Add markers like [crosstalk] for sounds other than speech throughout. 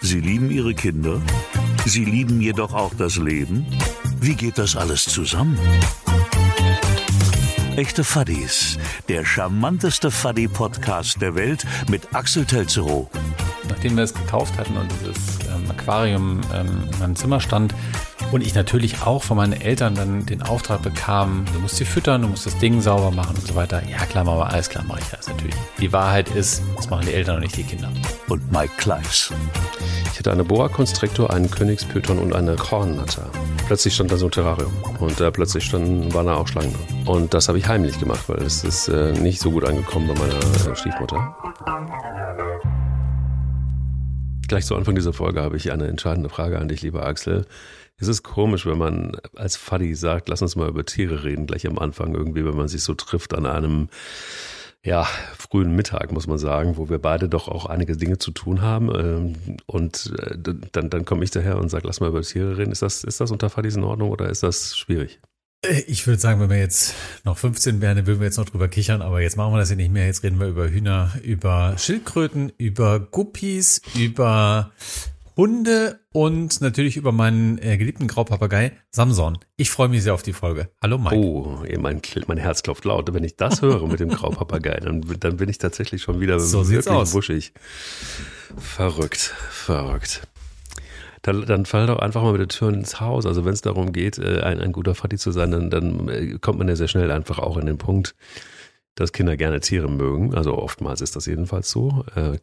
Sie lieben Ihre Kinder? Sie lieben jedoch auch das Leben? Wie geht das alles zusammen? Echte Fuddies, der charmanteste Fuddy-Podcast der Welt mit Axel Telzerow. Nachdem wir es gekauft hatten und dieses Aquarium ähm, in meinem Zimmer stand und ich natürlich auch von meinen Eltern dann den Auftrag bekam, du musst sie füttern, du musst das Ding sauber machen und so weiter. Ja klar, Mama, alles klar, mache ich das natürlich. Die Wahrheit ist, das machen die Eltern und nicht die Kinder. Und Mike Kleiss. Ich hatte eine Boa Constrictor, einen Königspython und eine Kornnatter. Plötzlich stand da so ein Terrarium und äh, plötzlich standen, waren da auch Schlangen drin. Und das habe ich heimlich gemacht, weil es ist äh, nicht so gut angekommen bei meiner äh, Stiefmutter. Gleich zu Anfang dieser Folge habe ich eine entscheidende Frage an dich, lieber Axel. Es ist komisch, wenn man als Faddy sagt, lass uns mal über Tiere reden, gleich am Anfang irgendwie, wenn man sich so trifft an einem ja, frühen Mittag, muss man sagen, wo wir beide doch auch einige Dinge zu tun haben. Ähm, und äh, dann, dann komme ich daher und sage, lass mal über Tiere reden. Ist das, ist das unter Fadis in Ordnung oder ist das schwierig? Äh, ich würde sagen, wenn wir jetzt noch 15 wären, dann würden wir jetzt noch drüber kichern, aber jetzt machen wir das ja nicht mehr. Jetzt reden wir über Hühner, über Schildkröten, über Guppies, über Hunde und natürlich über meinen äh, geliebten Graupapagei Samson. Ich freue mich sehr auf die Folge. Hallo Mike. Oh, mein, mein Herz klopft laut. Wenn ich das höre mit dem [laughs] Graupapagei, dann, dann bin ich tatsächlich schon wieder so wirklich aus. wuschig. Verrückt, verrückt. Dann, dann fall doch einfach mal mit der Tür ins Haus. Also wenn es darum geht, äh, ein, ein guter Fatti zu sein, dann, dann äh, kommt man ja sehr schnell einfach auch in den Punkt, dass Kinder gerne Tiere mögen. Also oftmals ist das jedenfalls so. Äh,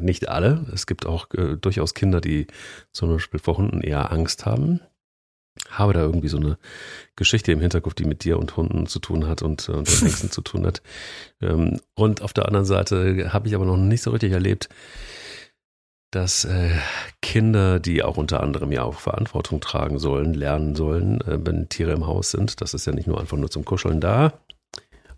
nicht alle. Es gibt auch äh, durchaus Kinder, die zum Beispiel vor Hunden eher Angst haben. Habe da irgendwie so eine Geschichte im Hinterkopf, die mit dir und Hunden zu tun hat und, und den Ängsten zu tun hat. Ähm, und auf der anderen Seite habe ich aber noch nicht so richtig erlebt, dass äh, Kinder, die auch unter anderem ja auch Verantwortung tragen sollen, lernen sollen, äh, wenn Tiere im Haus sind. Das ist ja nicht nur einfach nur zum Kuscheln da,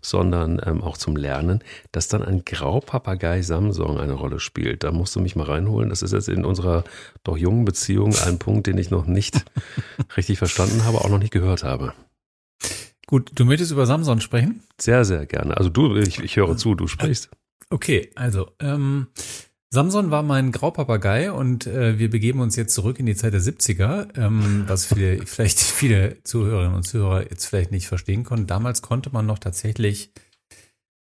sondern ähm, auch zum Lernen, dass dann ein Graupapagei Samsung eine Rolle spielt. Da musst du mich mal reinholen. Das ist jetzt in unserer doch jungen Beziehung ein Punkt, den ich noch nicht [laughs] richtig verstanden habe, auch noch nicht gehört habe. Gut, du möchtest über Samsung sprechen? Sehr, sehr gerne. Also du, ich, ich höre zu, du sprichst. Okay, also ähm, Samson war mein Graupapagei und äh, wir begeben uns jetzt zurück in die Zeit der 70er, ähm, was viele, [laughs] vielleicht viele Zuhörerinnen und Zuhörer jetzt vielleicht nicht verstehen konnten. Damals konnte man noch tatsächlich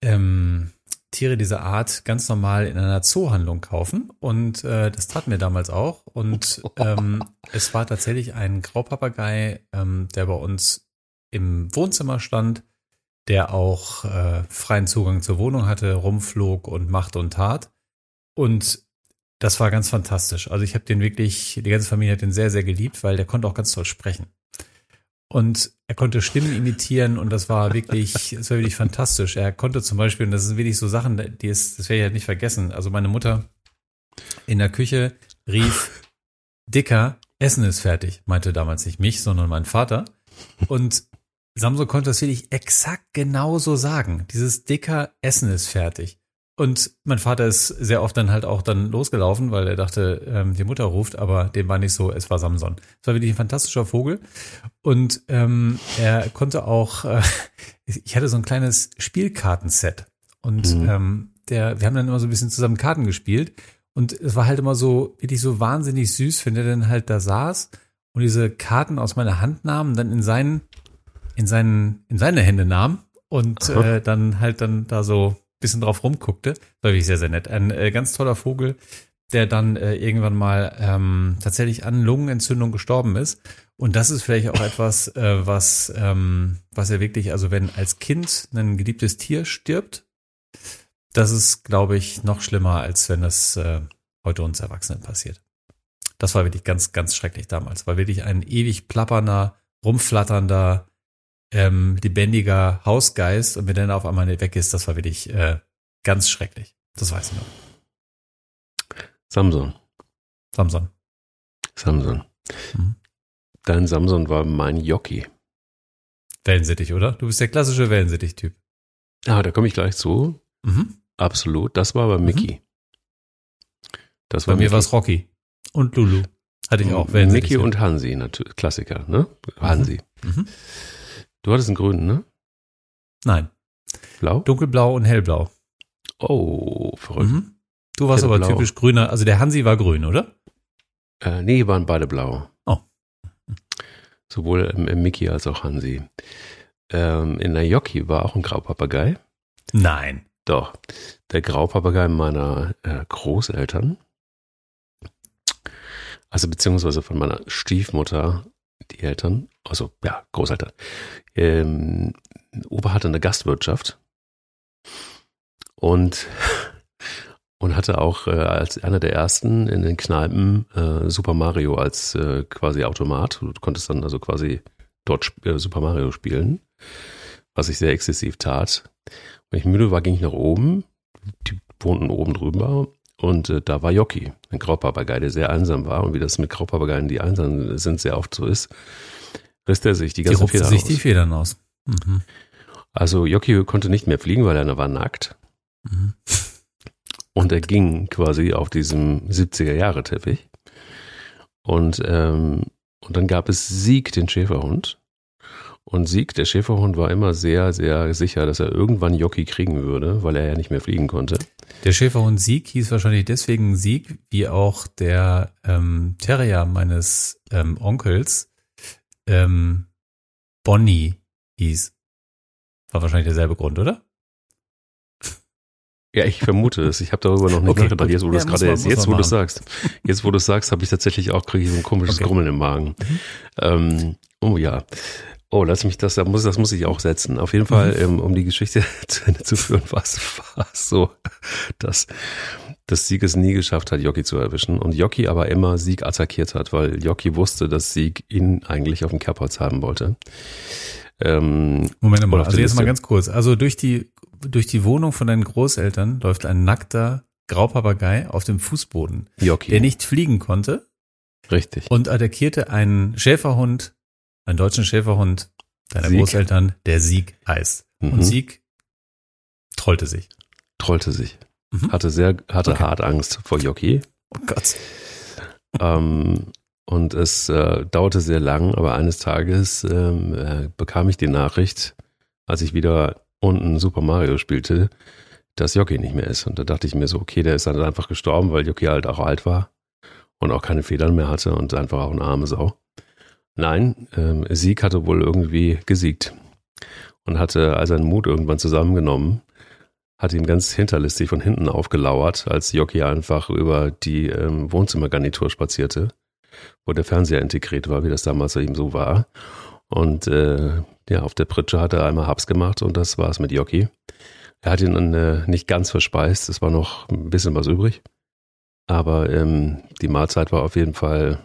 ähm, Tiere dieser Art ganz normal in einer Zoohandlung kaufen und äh, das taten wir damals auch und [laughs] ähm, es war tatsächlich ein Graupapagei, ähm, der bei uns im Wohnzimmer stand, der auch äh, freien Zugang zur Wohnung hatte, rumflog und machte und tat. Und das war ganz fantastisch. Also ich habe den wirklich, die ganze Familie hat den sehr, sehr geliebt, weil der konnte auch ganz toll sprechen. Und er konnte Stimmen imitieren und das war wirklich, [laughs] das war wirklich fantastisch. Er konnte zum Beispiel, und das sind wirklich so Sachen, die ist, das werde ich halt nicht vergessen. Also meine Mutter in der Küche rief, Dicker, Essen ist fertig. Meinte damals nicht mich, sondern mein Vater. Und Samso konnte das wirklich exakt genauso sagen. Dieses Dicker, Essen ist fertig. Und mein Vater ist sehr oft dann halt auch dann losgelaufen, weil er dachte, ähm, die Mutter ruft, aber dem war nicht so, es war Samson. Es war wirklich ein fantastischer Vogel. Und ähm, er konnte auch, äh, [laughs] ich hatte so ein kleines Spielkartenset. Und mhm. ähm, der, wir haben dann immer so ein bisschen zusammen Karten gespielt. Und es war halt immer so, wirklich so wahnsinnig süß, wenn er dann halt da saß und diese Karten aus meiner Hand nahm und dann in seinen, in seinen, in seine Hände nahm und [laughs] äh, dann halt dann da so bisschen drauf rumguckte. war wirklich sehr, sehr nett. Ein äh, ganz toller Vogel, der dann äh, irgendwann mal ähm, tatsächlich an Lungenentzündung gestorben ist. Und das ist vielleicht auch etwas, äh, was, ähm, was er wirklich, also wenn als Kind ein geliebtes Tier stirbt, das ist, glaube ich, noch schlimmer, als wenn das äh, heute uns Erwachsenen passiert. Das war wirklich ganz, ganz schrecklich damals. War wirklich ein ewig plappernder, rumflatternder, ähm, lebendiger Hausgeist und wenn der dann auf einmal nicht weg ist, das war wirklich äh, ganz schrecklich. Das weiß ich noch. Samson. Samson. Samson. Mhm. Dein Samson war mein Jockey. Wellensittich, oder? Du bist der klassische Wellensittich-Typ. Ah, da komme ich gleich zu. Mhm. Absolut. Das war aber Mickey. Das war Bei mir war es Rocky und Lulu. Hatte ich auch. Mickey und Hansi, natürlich. Klassiker, ne? Hansi. Mhm. Du hattest einen grünen, ne? Nein. Blau? Dunkelblau und hellblau. Oh, verrückt. Mhm. Du warst aber blau. typisch grüner. Also der Hansi war grün, oder? Äh, nee, waren beide blau. Oh. Sowohl ähm, Mickey als auch Hansi. Ähm, in der Jockey war auch ein Graupapagei. Nein. Doch. Der Graupapagei meiner äh, Großeltern. Also beziehungsweise von meiner Stiefmutter, die Eltern, also ja, Großeltern. Ähm, Opa hatte eine Gastwirtschaft und [laughs] und hatte auch äh, als einer der ersten in den Kneipen äh, Super Mario als äh, quasi Automat. Du konntest dann also quasi dort äh, Super Mario spielen, was ich sehr exzessiv tat. Wenn ich müde war, ging ich nach oben. Die wohnten oben drüber und äh, da war Jockey, ein Graupapagei, der sehr einsam war. Und wie das mit Graupapageien, die einsam sind, sehr oft so ist, riss er sich die ganzen die Federn sich aus. die Federn aus. Mhm. Also Jockey konnte nicht mehr fliegen, weil er war nackt. Mhm. Und er ging quasi auf diesem 70er-Jahre-Teppich. Und, ähm, und dann gab es Sieg, den Schäferhund. Und Sieg, der Schäferhund, war immer sehr, sehr sicher, dass er irgendwann Jockey kriegen würde, weil er ja nicht mehr fliegen konnte. Der Schäferhund Sieg hieß wahrscheinlich deswegen Sieg, wie auch der ähm, Terrier meines ähm, Onkels ähm, Bonnie hieß. War wahrscheinlich derselbe Grund, oder? Ja, ich vermute es. Ich habe darüber noch nicht okay, nachgedacht. Jetzt, wo du es gerade jetzt, jetzt, wo du sagst, jetzt, wo du sagst, habe ich tatsächlich auch kriege ich so ein komisches okay. Grummeln im Magen. Mhm. Ähm, oh ja. Oh, lass mich das, das muss, das muss ich auch setzen. Auf jeden Fall, mhm. ähm, um die Geschichte [laughs] zu Ende zu führen, war es so, dass, dass Sieg es nie geschafft hat, Jockey zu erwischen und Jockey aber immer Sieg attackiert hat, weil Jockey wusste, dass Sieg ihn eigentlich auf dem Kerbholz haben wollte. Ähm, Moment mal, also jetzt mal ganz kurz. Also durch die durch die Wohnung von deinen Großeltern läuft ein nackter Graupapagei auf dem Fußboden, Jockey. der nicht fliegen konnte. Richtig. Und attackierte einen Schäferhund, einen deutschen Schäferhund deiner Sieg. Großeltern, der Sieg heißt. Mhm. Und Sieg trollte sich. Trollte sich. Mhm. Hatte sehr, hatte okay. hart Angst vor Jockey. Oh Gott. Ähm, und es äh, dauerte sehr lang, aber eines Tages ähm, äh, bekam ich die Nachricht, als ich wieder unten Super Mario spielte, dass Jockey nicht mehr ist. Und da dachte ich mir so, okay, der ist dann einfach gestorben, weil Jockey halt auch alt war und auch keine Federn mehr hatte und einfach auch eine arme Sau. Nein, ähm, Sieg hatte wohl irgendwie gesiegt und hatte all seinen Mut irgendwann zusammengenommen, hat ihm ganz hinterlistig von hinten aufgelauert, als Jockey einfach über die ähm, Wohnzimmergarnitur spazierte, wo der Fernseher integriert war, wie das damals ihm so war. Und äh, ja, auf der Pritsche hat er einmal Habs gemacht und das war es mit Jockey. Er hat ihn dann äh, nicht ganz verspeist, es war noch ein bisschen was übrig. Aber ähm, die Mahlzeit war auf jeden Fall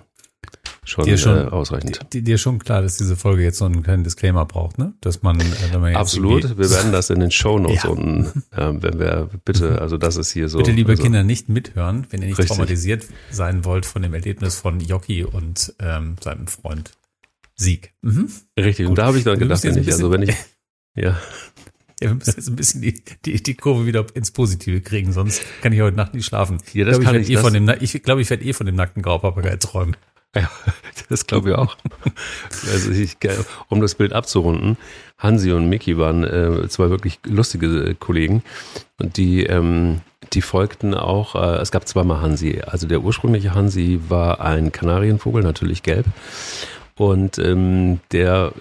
schon, dir schon äh, ausreichend. Dir, dir schon klar, dass diese Folge jetzt so einen kleinen Disclaimer braucht, ne? Dass man, äh, wenn man jetzt Absolut, wir werden das in den Show Notes ja. unten, [laughs] äh, wenn wir bitte, also das ist hier so. Bitte, liebe also, Kinder, nicht mithören, wenn ihr nicht richtig. traumatisiert sein wollt von dem Erlebnis von Jockey und ähm, seinem Freund. Sieg. Mhm. Richtig, Gut. und da habe ich dann gedacht, wenn ich, also wenn ich, [laughs] ja. Ja, wir müssen jetzt ein bisschen die, die, die Kurve wieder ins Positive kriegen, sonst kann ich heute Nacht nicht schlafen. Ja, das ich glaube, ich, ich, eh von dem, ich glaube, ich werde eh von dem nackten Graupapagei träumen. Ja, [laughs] das glaube ich auch. also ich, um das Bild abzurunden, Hansi und Mickey waren äh, zwei wirklich lustige äh, Kollegen und die, ähm, die folgten auch, äh, es gab zweimal Hansi. Also der ursprüngliche Hansi war ein Kanarienvogel, natürlich gelb. Und ähm, der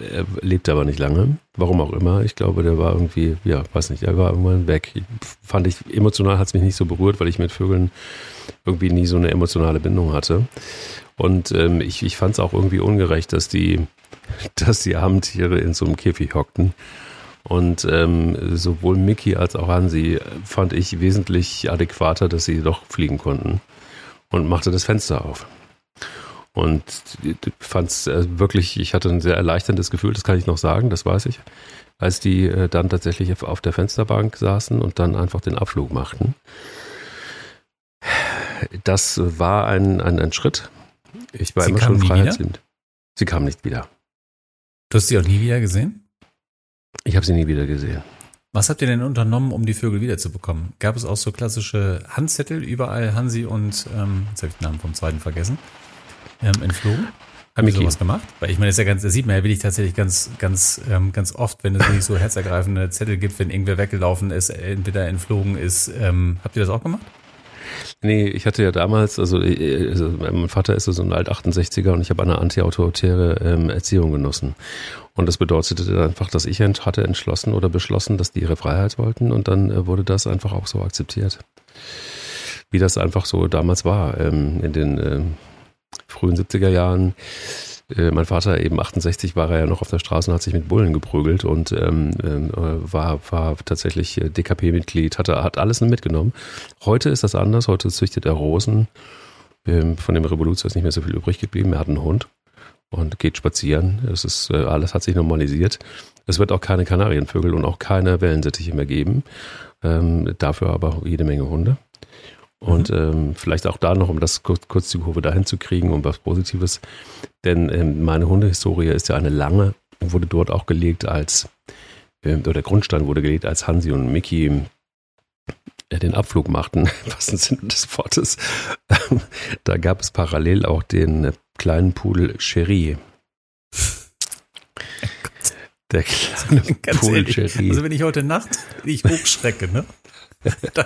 lebte aber nicht lange. Warum auch immer. Ich glaube, der war irgendwie, ja, weiß nicht, der war irgendwann weg. Fand ich, emotional hat es mich nicht so berührt, weil ich mit Vögeln irgendwie nie so eine emotionale Bindung hatte. Und ähm, ich, ich fand es auch irgendwie ungerecht, dass die, [laughs] dass die armen in so einem Käfig hockten. Und ähm, sowohl Mickey als auch Hansi fand ich wesentlich adäquater, dass sie doch fliegen konnten. Und machte das Fenster auf. Und fand es äh, wirklich, ich hatte ein sehr erleichterndes Gefühl, das kann ich noch sagen, das weiß ich, als die äh, dann tatsächlich auf der Fensterbank saßen und dann einfach den Abflug machten. Das war ein, ein, ein Schritt. Ich war sie immer schon freiheitsliebend. Sie kam nicht wieder. Du hast sie auch nie wieder gesehen? Ich habe sie nie wieder gesehen. Was habt ihr denn unternommen, um die Vögel wiederzubekommen? Gab es auch so klassische Handzettel überall, Hansi und, ähm, jetzt habe ich den Namen vom zweiten vergessen, ähm, entflogen? Haben die sowas gemacht? Weil ich meine, das, ist ja ganz, das sieht man ja wirklich tatsächlich ganz, ganz, ähm, ganz oft, wenn es nicht so herzergreifende Zettel gibt, wenn irgendwer weggelaufen ist, entweder entflogen ist. Ähm, habt ihr das auch gemacht? Nee, ich hatte ja damals, also, äh, also mein Vater ist so ein Alt-68er und ich habe eine antiautoritäre ähm, Erziehung genossen. Und das bedeutete einfach, dass ich hatte entschlossen oder beschlossen, dass die ihre Freiheit wollten und dann äh, wurde das einfach auch so akzeptiert. Wie das einfach so damals war, ähm, in den äh, frühen 70er Jahren äh, mein Vater eben 68 war er ja noch auf der Straße und hat sich mit Bullen geprügelt und ähm, äh, war, war tatsächlich äh, DKP-Mitglied, hatte, hat alles mitgenommen. Heute ist das anders, heute züchtet er Rosen. Ähm, von dem Revolution ist nicht mehr so viel übrig geblieben. Er hat einen Hund und geht spazieren. Es ist, äh, alles hat sich normalisiert. Es wird auch keine Kanarienvögel und auch keine Wellensittiche mehr geben. Ähm, dafür aber jede Menge Hunde. Und mhm. ähm, vielleicht auch da noch, um das kurz, kurz die Kurve dahin zu kriegen, um was Positives. Denn ähm, meine Hundehistorie ist ja eine lange und wurde dort auch gelegt als, äh, oder der Grundstein wurde gelegt, als Hansi und Mickey äh, den Abflug machten, was [laughs] im Sinne des Wortes. da gab es parallel auch den äh, kleinen Pudel Cherie. [laughs] Der kleine Pudel Cherie. Also wenn ich heute Nacht, ich hochschrecke, ne? [laughs] Da,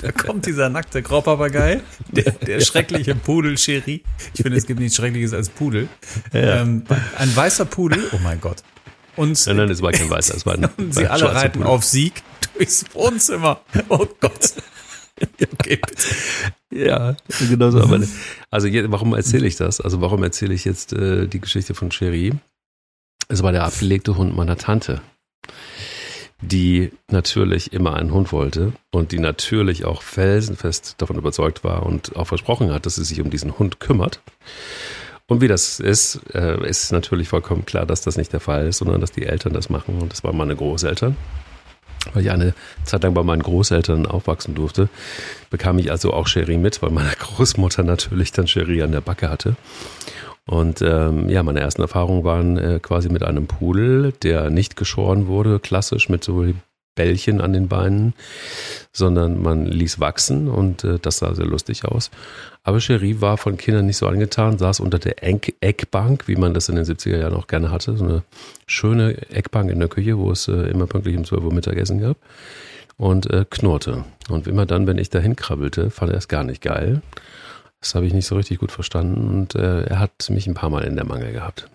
da, kommt dieser nackte Graupapagei, der, der schreckliche Pudel Cherie. Ich finde, es gibt nichts Schreckliches als Pudel. Ja. Ähm, ein weißer Pudel, oh mein Gott. Und, nein, nein, es war kein weißer, es war ein, und [laughs] sie alle reiten Pudel. auf Sieg durchs Wohnzimmer. Oh Gott. [laughs] Okay, Ja, genau so. Aber, also warum erzähle ich das? Also warum erzähle ich jetzt äh, die Geschichte von Cherie? Es war der abgelegte Hund meiner Tante die natürlich immer einen Hund wollte und die natürlich auch felsenfest davon überzeugt war und auch versprochen hat, dass sie sich um diesen Hund kümmert. Und wie das ist, äh, ist natürlich vollkommen klar, dass das nicht der Fall ist, sondern dass die Eltern das machen. Und das waren meine Großeltern. Weil ich eine Zeit lang bei meinen Großeltern aufwachsen durfte, bekam ich also auch Sherry mit, weil meine Großmutter natürlich dann Sherry an der Backe hatte. Und ähm, ja, meine ersten Erfahrungen waren äh, quasi mit einem Pudel, der nicht geschoren wurde, klassisch mit so Bällchen an den Beinen, sondern man ließ wachsen und äh, das sah sehr lustig aus. Aber Cherie war von Kindern nicht so angetan, saß unter der Eck Eckbank, wie man das in den 70er Jahren auch gerne hatte, so eine schöne Eckbank in der Küche, wo es äh, immer pünktlich um 12 Uhr Mittagessen gab und äh, knurrte. Und immer dann, wenn ich dahin krabbelte, fand er es gar nicht geil das habe ich nicht so richtig gut verstanden und äh, er hat mich ein paar Mal in der Mangel gehabt.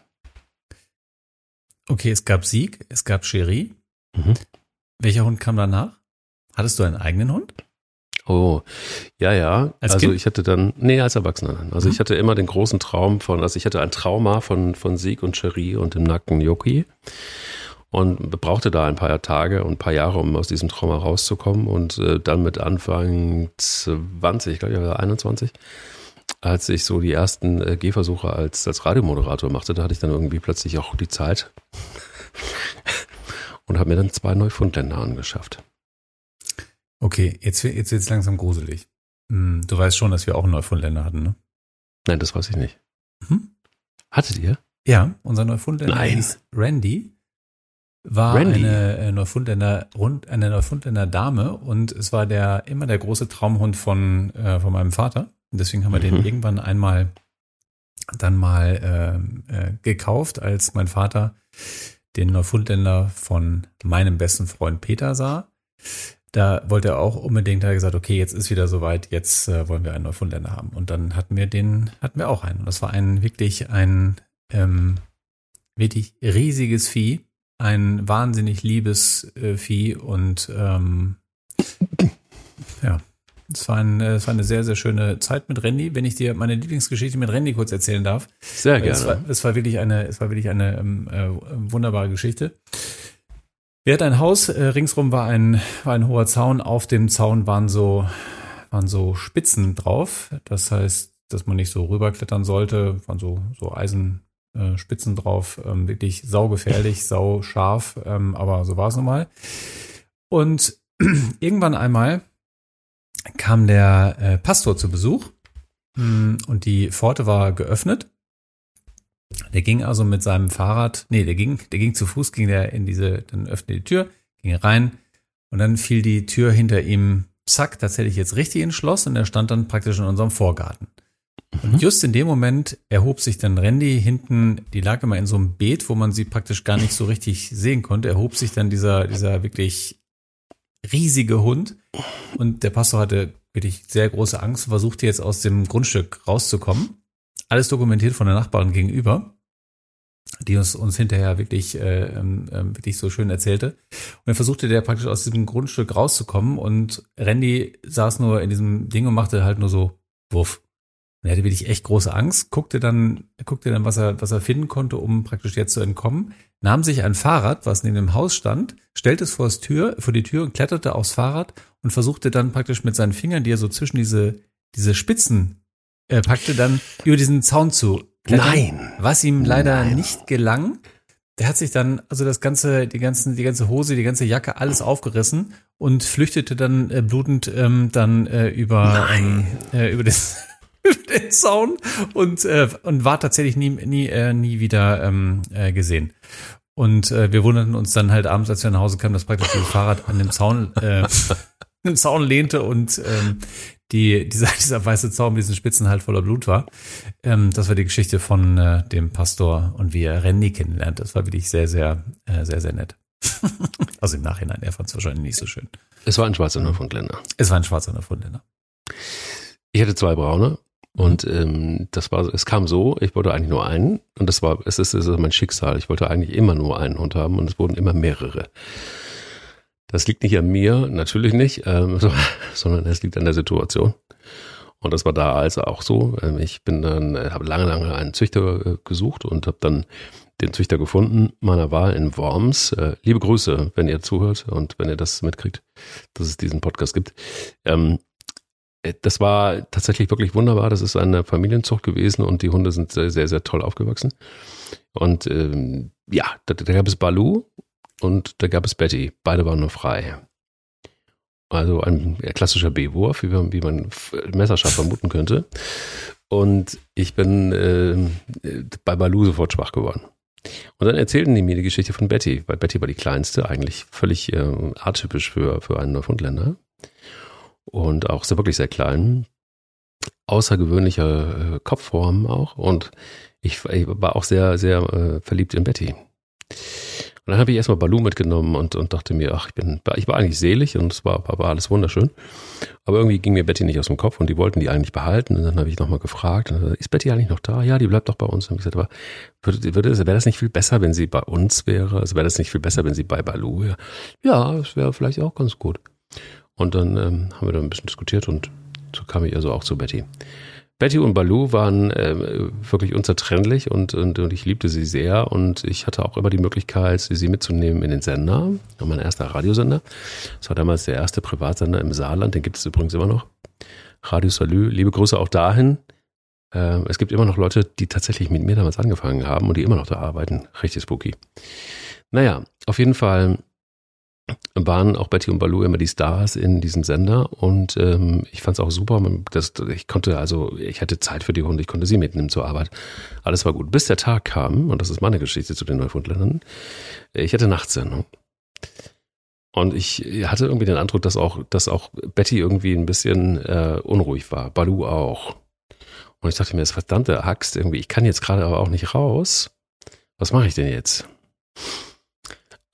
Okay, es gab Sieg, es gab Cherie. Mhm. Welcher Hund kam danach? Hattest du einen eigenen Hund? Oh, ja, ja. Als also kind? ich hatte dann, nee, als Erwachsener dann. Also mhm. ich hatte immer den großen Traum von, also ich hatte ein Trauma von, von Sieg und Cherie und dem nackten Yoki und brauchte da ein paar Tage und ein paar Jahre, um aus diesem Trauma rauszukommen und äh, dann mit Anfang 20, ich glaube, ich war 21, als ich so die ersten äh, Gehversuche als, als Radiomoderator machte, da hatte ich dann irgendwie plötzlich auch die Zeit [laughs] und habe mir dann zwei Neufundländer angeschafft. Okay, jetzt, jetzt wird es langsam gruselig. Hm, du weißt schon, dass wir auch Neufundländer hatten, ne? Nein, das weiß ich nicht. Hm? Hattet ihr? Ja, unser Neufundländer Nein. hieß Randy. War Randy. eine äh, Neufundländer, rund, eine Neufundländer Dame und es war der, immer der große Traumhund von, äh, von meinem Vater. Und deswegen haben wir mhm. den irgendwann einmal dann mal äh, äh, gekauft, als mein Vater den Neufundländer von meinem besten Freund Peter sah. Da wollte er auch unbedingt, hat gesagt, okay, jetzt ist wieder soweit, jetzt äh, wollen wir einen Neufundländer haben. Und dann hatten wir den, hatten wir auch einen. Und das war ein wirklich ein ähm, wirklich riesiges Vieh, ein wahnsinnig liebes äh, Vieh und ähm, ja, es war, ein, es war eine sehr, sehr schöne Zeit mit Randy. Wenn ich dir meine Lieblingsgeschichte mit Randy kurz erzählen darf. Sehr gerne. Es war, es war wirklich eine, es war wirklich eine ähm, äh, wunderbare Geschichte. Wir hatten ein Haus, äh, ringsrum war ein, war ein hoher Zaun. Auf dem Zaun waren so, waren so Spitzen drauf. Das heißt, dass man nicht so rüberklettern sollte. Waren so, so Eisenspitzen äh, drauf. Ähm, wirklich saugefährlich, [laughs] sau scharf. Ähm, aber so war es nun mal. Und [clears throat] irgendwann einmal kam der äh, Pastor zu Besuch hm, und die Pforte war geöffnet. Der ging also mit seinem Fahrrad, nee, der ging, der ging zu Fuß, ging der in diese, dann öffnete die Tür, ging rein und dann fiel die Tür hinter ihm, zack, tatsächlich jetzt richtig ins Schloss und er stand dann praktisch in unserem Vorgarten. Und just in dem Moment erhob sich dann Randy hinten, die lag immer in so einem Beet, wo man sie praktisch gar nicht so richtig sehen konnte, erhob sich dann dieser, dieser wirklich riesige Hund. Und der Pastor hatte wirklich sehr große Angst und versuchte jetzt aus dem Grundstück rauszukommen. Alles dokumentiert von der Nachbarin gegenüber, die uns, uns hinterher wirklich, äh, ähm, wirklich so schön erzählte. Und dann versuchte der praktisch aus diesem Grundstück rauszukommen und Randy saß nur in diesem Ding und machte halt nur so Wuff. Und er hatte wirklich echt große Angst, guckte dann, guckte dann, was er, was er finden konnte, um praktisch jetzt zu entkommen, nahm sich ein Fahrrad, was neben dem Haus stand, stellte es vor, das Tür, vor die Tür und kletterte aufs Fahrrad und versuchte dann praktisch mit seinen Fingern, die er so zwischen diese, diese Spitzen äh, packte, dann über diesen Zaun zu klettern. Nein. Was ihm leider Nein. nicht gelang. Der hat sich dann, also das ganze, die ganzen, die ganze Hose, die ganze Jacke, alles aufgerissen und flüchtete dann äh, blutend ähm, dann äh, über, ähm, äh, über das über [laughs] den Zaun und äh, und war tatsächlich nie nie äh, nie wieder ähm, äh, gesehen. Und äh, wir wunderten uns dann halt abends, als wir nach Hause kamen, dass praktisch das Fahrrad an dem Zaun äh, [laughs] dem Zaun lehnte und ähm, die dieser [laughs] dieser weiße Zaun mit diesen Spitzen halt voller Blut war. Ähm, das war die Geschichte von äh, dem Pastor und wie er Randy kennenlernt. Das war wirklich sehr sehr äh, sehr sehr nett. also im Nachhinein, er fand es wahrscheinlich nicht so schön. Es war ein schwarzer Neufundländer. Es war ein schwarzer Neufundländer. Ich hatte zwei braune und ähm, das war, es kam so, ich wollte eigentlich nur einen und das war, es ist, es ist mein Schicksal. Ich wollte eigentlich immer nur einen Hund haben und es wurden immer mehrere. Das liegt nicht an mir, natürlich nicht, ähm, so, [laughs] sondern es liegt an der Situation. Und das war da also auch so. Ähm, Ich bin dann, äh, habe lange, lange einen Züchter äh, gesucht und habe dann den Züchter gefunden, meiner Wahl in Worms. Äh, Liebe Grüße, wenn ihr zuhört und wenn ihr das mitkriegt, dass es diesen Podcast gibt. Ähm, äh, das war tatsächlich wirklich wunderbar. Das ist eine Familienzucht gewesen und die Hunde sind sehr, sehr, sehr toll aufgewachsen. Und ähm, ja, da, da gab es Balu und da gab es Betty. Beide waren nur frei. Also ein klassischer B-Wurf, wie man, wie man messerscharf vermuten könnte. Und ich bin äh, bei Balu sofort schwach geworden. Und dann erzählten die mir die Geschichte von Betty, weil Betty war die kleinste, eigentlich völlig äh, atypisch für, für einen Neufundländer und auch sehr wirklich sehr klein. Außergewöhnliche äh, Kopfform auch und ich, ich war auch sehr, sehr äh, verliebt in Betty. Und dann habe ich erstmal Balu mitgenommen und, und dachte mir, ach, ich bin, ich war eigentlich selig und es war, war alles wunderschön. Aber irgendwie ging mir Betty nicht aus dem Kopf und die wollten die eigentlich behalten. Und dann habe ich nochmal gefragt, gesagt, ist Betty eigentlich noch da? Ja, die bleibt doch bei uns. Und ich gesagt, aber würde, würde, wäre das nicht viel besser, wenn sie bei uns wäre? Also wäre das nicht viel besser, wenn sie bei Balu wäre? Ja, das wäre vielleicht auch ganz gut. Und dann ähm, haben wir da ein bisschen diskutiert und so kam ich also auch zu Betty. Betty und Balu waren ähm, wirklich unzertrennlich und, und, und ich liebte sie sehr und ich hatte auch immer die Möglichkeit, sie, mitzunehmen in den Sender, mein erster Radiosender. Das war damals der erste Privatsender im Saarland, den gibt es übrigens immer noch. Radio Salü, liebe Grüße auch dahin. Ähm, es gibt immer noch Leute, die tatsächlich mit mir damals angefangen haben und die immer noch da arbeiten. Richtig spooky. Naja, auf jeden Fall waren auch Betty und Balu immer die Stars in diesem Sender und ähm, ich fand es auch super. Das, ich konnte also, ich hatte Zeit für die Hunde, ich konnte sie mitnehmen zur Arbeit. Alles war gut. Bis der Tag kam, und das ist meine Geschichte zu den Neufundländern, ich hatte Nachtsendung. Und ich hatte irgendwie den Eindruck, dass auch, dass auch Betty irgendwie ein bisschen äh, unruhig war. Balu auch. Und ich dachte mir, das verdammte Axt, irgendwie, ich kann jetzt gerade aber auch nicht raus. Was mache ich denn jetzt?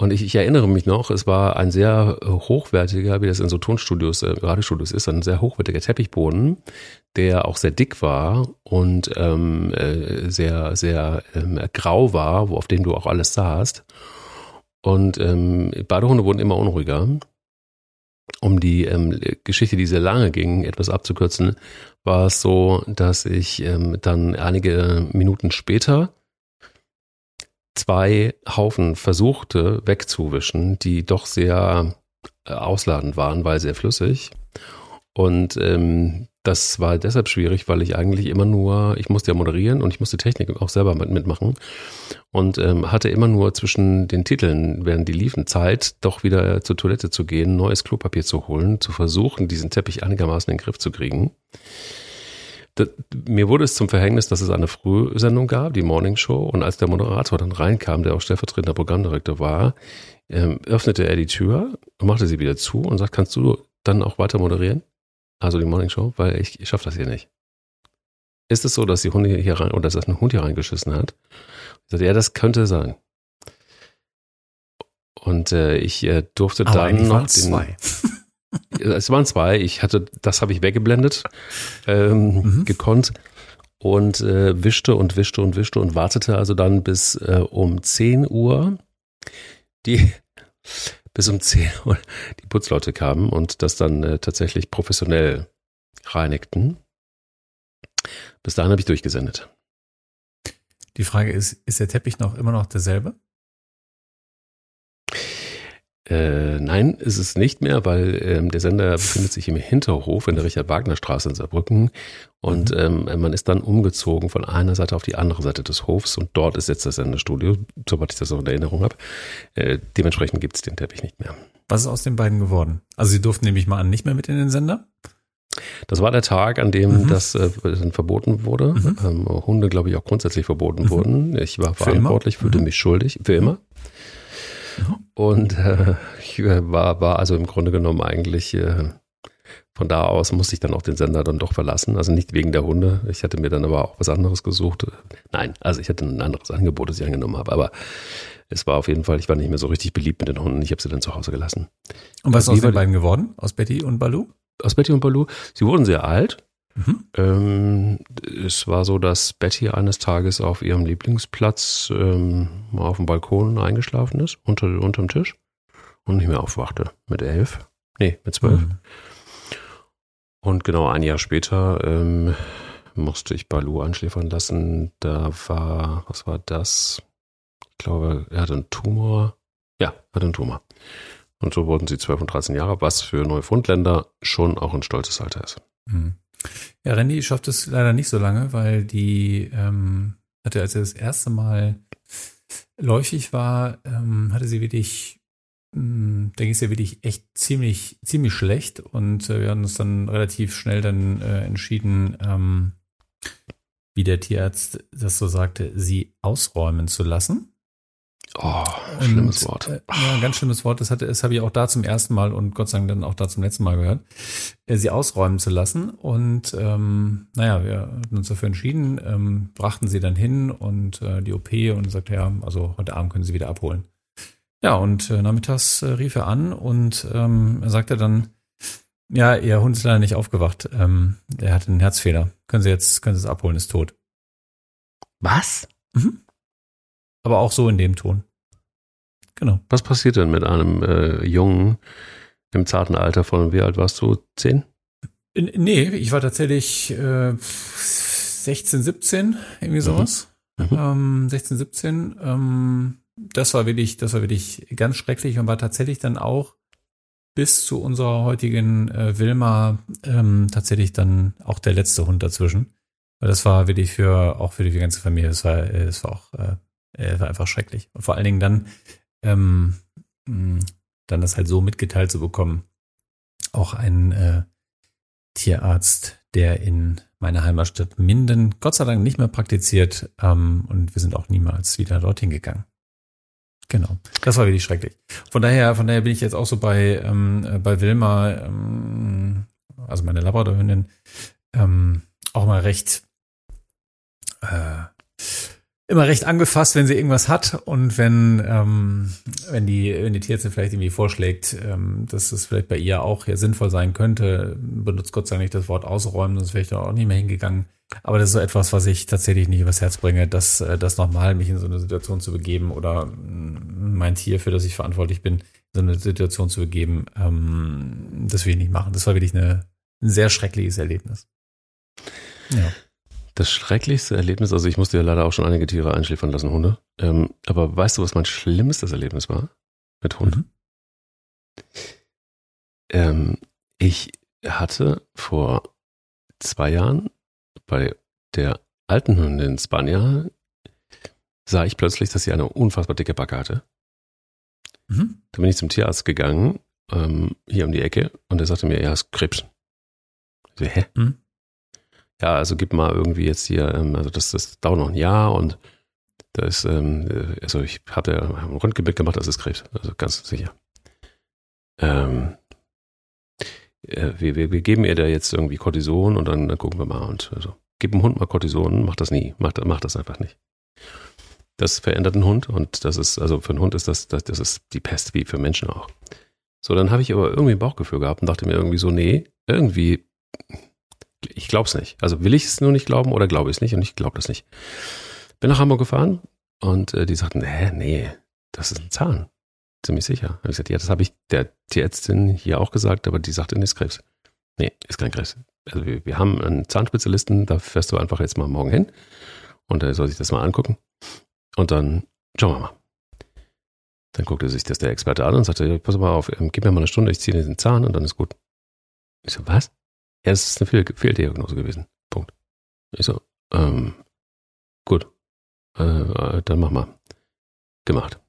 Und ich, ich erinnere mich noch, es war ein sehr äh, hochwertiger, wie das in so Tonstudios, äh, Radiostudios ist, ein sehr hochwertiger Teppichboden, der auch sehr dick war und ähm, äh, sehr, sehr ähm, grau war, wo auf dem du auch alles sahst. Und ähm, Badehunde wurden immer unruhiger. Um die ähm, Geschichte, die sehr lange ging, etwas abzukürzen, war es so, dass ich ähm, dann einige Minuten später zwei Haufen versuchte wegzuwischen, die doch sehr äh, ausladend waren, weil sehr flüssig. Und ähm, das war deshalb schwierig, weil ich eigentlich immer nur, ich musste ja moderieren und ich musste Technik auch selber mit, mitmachen und ähm, hatte immer nur zwischen den Titeln, während die liefen, Zeit, doch wieder zur Toilette zu gehen, neues Klopapier zu holen, zu versuchen, diesen Teppich einigermaßen in den Griff zu kriegen. Das, mir wurde es zum Verhängnis, dass es eine Frühsendung gab, die Morning Show, und als der Moderator dann reinkam, der auch stellvertretender Programmdirektor war, ähm, öffnete er die Tür machte sie wieder zu und sagt, kannst du dann auch weiter moderieren? Also die Morning Show, weil ich, ich schaffe das hier nicht. ist es so, dass die Hunde hier rein, oder dass ein Hund hier reingeschissen hat? Ich sagte, ja, das könnte sein. Und äh, ich äh, durfte Aber dann noch den, zwei. Es waren zwei. Ich hatte, das habe ich weggeblendet, ähm, Mhm. gekonnt und äh, wischte und wischte und wischte und wartete also dann bis äh, um 10 Uhr die [laughs] bis um 10 Uhr die Putzleute kamen und das dann äh, tatsächlich professionell reinigten. Bis dahin habe ich durchgesendet. Die Frage ist, ist der Teppich noch immer noch derselbe? Äh, nein, ist es nicht mehr, weil ähm, der Sender befindet sich im Hinterhof in der Richard-Wagner-Straße in Saarbrücken und ähm, man ist dann umgezogen von einer Seite auf die andere Seite des Hofs und dort ist jetzt das Sendestudio, soweit ich das noch in Erinnerung habe. Äh, dementsprechend gibt es den Teppich nicht mehr. Was ist aus den beiden geworden? Also sie durften nämlich mal an nicht mehr mit in den Sender. Das war der Tag, an dem Mhm. das äh, dann verboten wurde. Mhm. Ähm, Hunde, glaube ich, auch grundsätzlich verboten Mhm. wurden. Ich war Für verantwortlich, fühlte Mhm. mich schuldig, für immer. Und äh, ich äh, war, war also im Grunde genommen eigentlich äh, von da aus musste ich dann auch den Sender dann doch verlassen. Also nicht wegen der Hunde. Ich hatte mir dann aber auch was anderes gesucht. Nein, also ich hatte ein anderes Angebot, das ich angenommen habe. Aber es war auf jeden Fall, ich war nicht mehr so richtig beliebt mit den Hunden. Ich habe sie dann zu Hause gelassen. Und was ist aus den beiden geworden? Aus Betty und Balu? Aus Betty und Baloo, sie wurden sehr alt. Mhm. Ähm, es war so, dass Betty eines Tages auf ihrem Lieblingsplatz ähm, auf dem Balkon eingeschlafen ist, unter, unterm Tisch und nicht mehr aufwachte. Mit elf. Nee, mit zwölf. Mhm. Und genau ein Jahr später ähm, musste ich Balu einschläfern lassen. Da war, was war das? Ich glaube, er hatte einen Tumor. Ja, er hatte einen Tumor. Und so wurden sie 12 und 13 Jahre, was für Neufundländer schon auch ein stolzes Alter ist. Mhm. Ja, Randy schafft es leider nicht so lange, weil die ähm, hatte, als er das erste Mal läufig war, ähm, hatte sie wirklich, mh, da ging es ja wirklich echt ziemlich, ziemlich schlecht und äh, wir haben uns dann relativ schnell dann äh, entschieden, ähm, wie der Tierarzt das so sagte, sie ausräumen zu lassen. Oh, schlimmes Und, Wort. Äh, ja, ein ganz schlimmes Wort. Das hatte, das habe ich auch da zum ersten Mal und Gott sei Dank dann auch da zum letzten Mal gehört, äh, sie ausräumen zu lassen. Und ähm, naja, wir hatten uns dafür entschieden, ähm, brachten sie dann hin und äh, die OP und sagte, ja, also heute Abend können sie wieder abholen. Ja, und äh, nachmittags äh, rief er an und ähm, er sagte dann, ja, ihr Hund ist leider nicht aufgewacht. Ähm, er hat einen Herzfehler. Können Sie jetzt, können Sie es abholen, ist tot. Was? Aber auch so in dem Ton. Genau. Was passiert denn mit einem äh, Jungen im zarten Alter von, wie alt warst du? Zehn? N- Nee, ich war tatsächlich äh, 16, 17, irgendwie sowas. Mhm. Ähm, 16, 17. Ähm, das war wirklich, das war wirklich ganz schrecklich und war tatsächlich dann auch bis zu unserer heutigen äh, Wilma ähm, tatsächlich dann auch der letzte Hund dazwischen. Weil das war wirklich für auch für die ganze Familie, das war, äh, das war auch äh, äh, war einfach schrecklich. Und vor allen Dingen dann, ähm, mh, dann das halt so mitgeteilt zu bekommen. Auch ein äh, Tierarzt, der in meiner Heimatstadt Minden Gott sei Dank nicht mehr praktiziert ähm, und wir sind auch niemals wieder dorthin gegangen. Genau, das war wirklich schrecklich. Von daher, von daher bin ich jetzt auch so bei ähm, äh, bei Wilma, ähm, also meine Labradorhündin, ähm, auch mal recht äh, immer recht angefasst, wenn sie irgendwas hat und wenn ähm, wenn die wenn die Tierärztin vielleicht irgendwie vorschlägt, ähm, dass es vielleicht bei ihr auch ja sinnvoll sein könnte, benutzt Gott sei Dank nicht das Wort ausräumen, sonst wäre ich da auch nicht mehr hingegangen. Aber das ist so etwas, was ich tatsächlich nicht übers Herz bringe, dass äh, das nochmal mich in so eine Situation zu begeben oder mm, mein Tier, für das ich verantwortlich bin, in so eine Situation zu begeben, ähm, das will ich nicht machen. Das war wirklich eine, ein sehr schreckliches Erlebnis. Ja. Das schrecklichste Erlebnis, also ich musste ja leider auch schon einige Tiere einschläfern lassen, Hunde. Ähm, aber weißt du, was mein schlimmstes Erlebnis war mit Hund? Mhm. Ähm, ich hatte vor zwei Jahren bei der alten Hündin Spania sah ich plötzlich, dass sie eine unfassbar dicke Backe hatte. Mhm. Da bin ich zum Tierarzt gegangen, ähm, hier um die Ecke, und er sagte mir, ja, es ist Krebs. Ich so, hä? Mhm. Ja, also gib mal irgendwie jetzt hier, ähm, also das, das dauert noch ein Jahr und da ist, ähm, äh, also ich habe ja ein Röntgenbild gemacht, das ist Krebs, also ganz sicher. Ähm, äh, wir, wir, wir geben ihr da jetzt irgendwie Cortison und dann, dann gucken wir mal und so. gib dem Hund mal Cortison, mach das nie, mach, mach das einfach nicht. Das verändert einen Hund und das ist, also für einen Hund ist das, das, das ist die Pest wie für Menschen auch. So, dann habe ich aber irgendwie ein Bauchgefühl gehabt und dachte mir irgendwie so, nee, irgendwie, ich glaube es nicht. Also will ich es nur nicht glauben oder glaube ich es nicht und ich glaube das nicht. Bin nach Hamburg gefahren und äh, die sagten, nee, nee, das ist ein Zahn. Ziemlich sicher. Habe ich gesagt, ja, das habe ich der Tierärztin hier auch gesagt, aber die sagte, nee, ist Krebs. Nee, ist kein Krebs. Also wir, wir haben einen Zahnspezialisten, da fährst du einfach jetzt mal morgen hin und er soll sich das mal angucken. Und dann schauen wir mal. Dann guckte sich das der Experte an und sagte, pass mal auf, ähm, gib mir mal eine Stunde, ich ziehe den Zahn und dann ist gut. Ich so, was? Ja, das ist eine Fehl Fehldiagnose gewesen. Punkt. Ich so, ähm, gut. Äh, dann mach mal. Gemacht.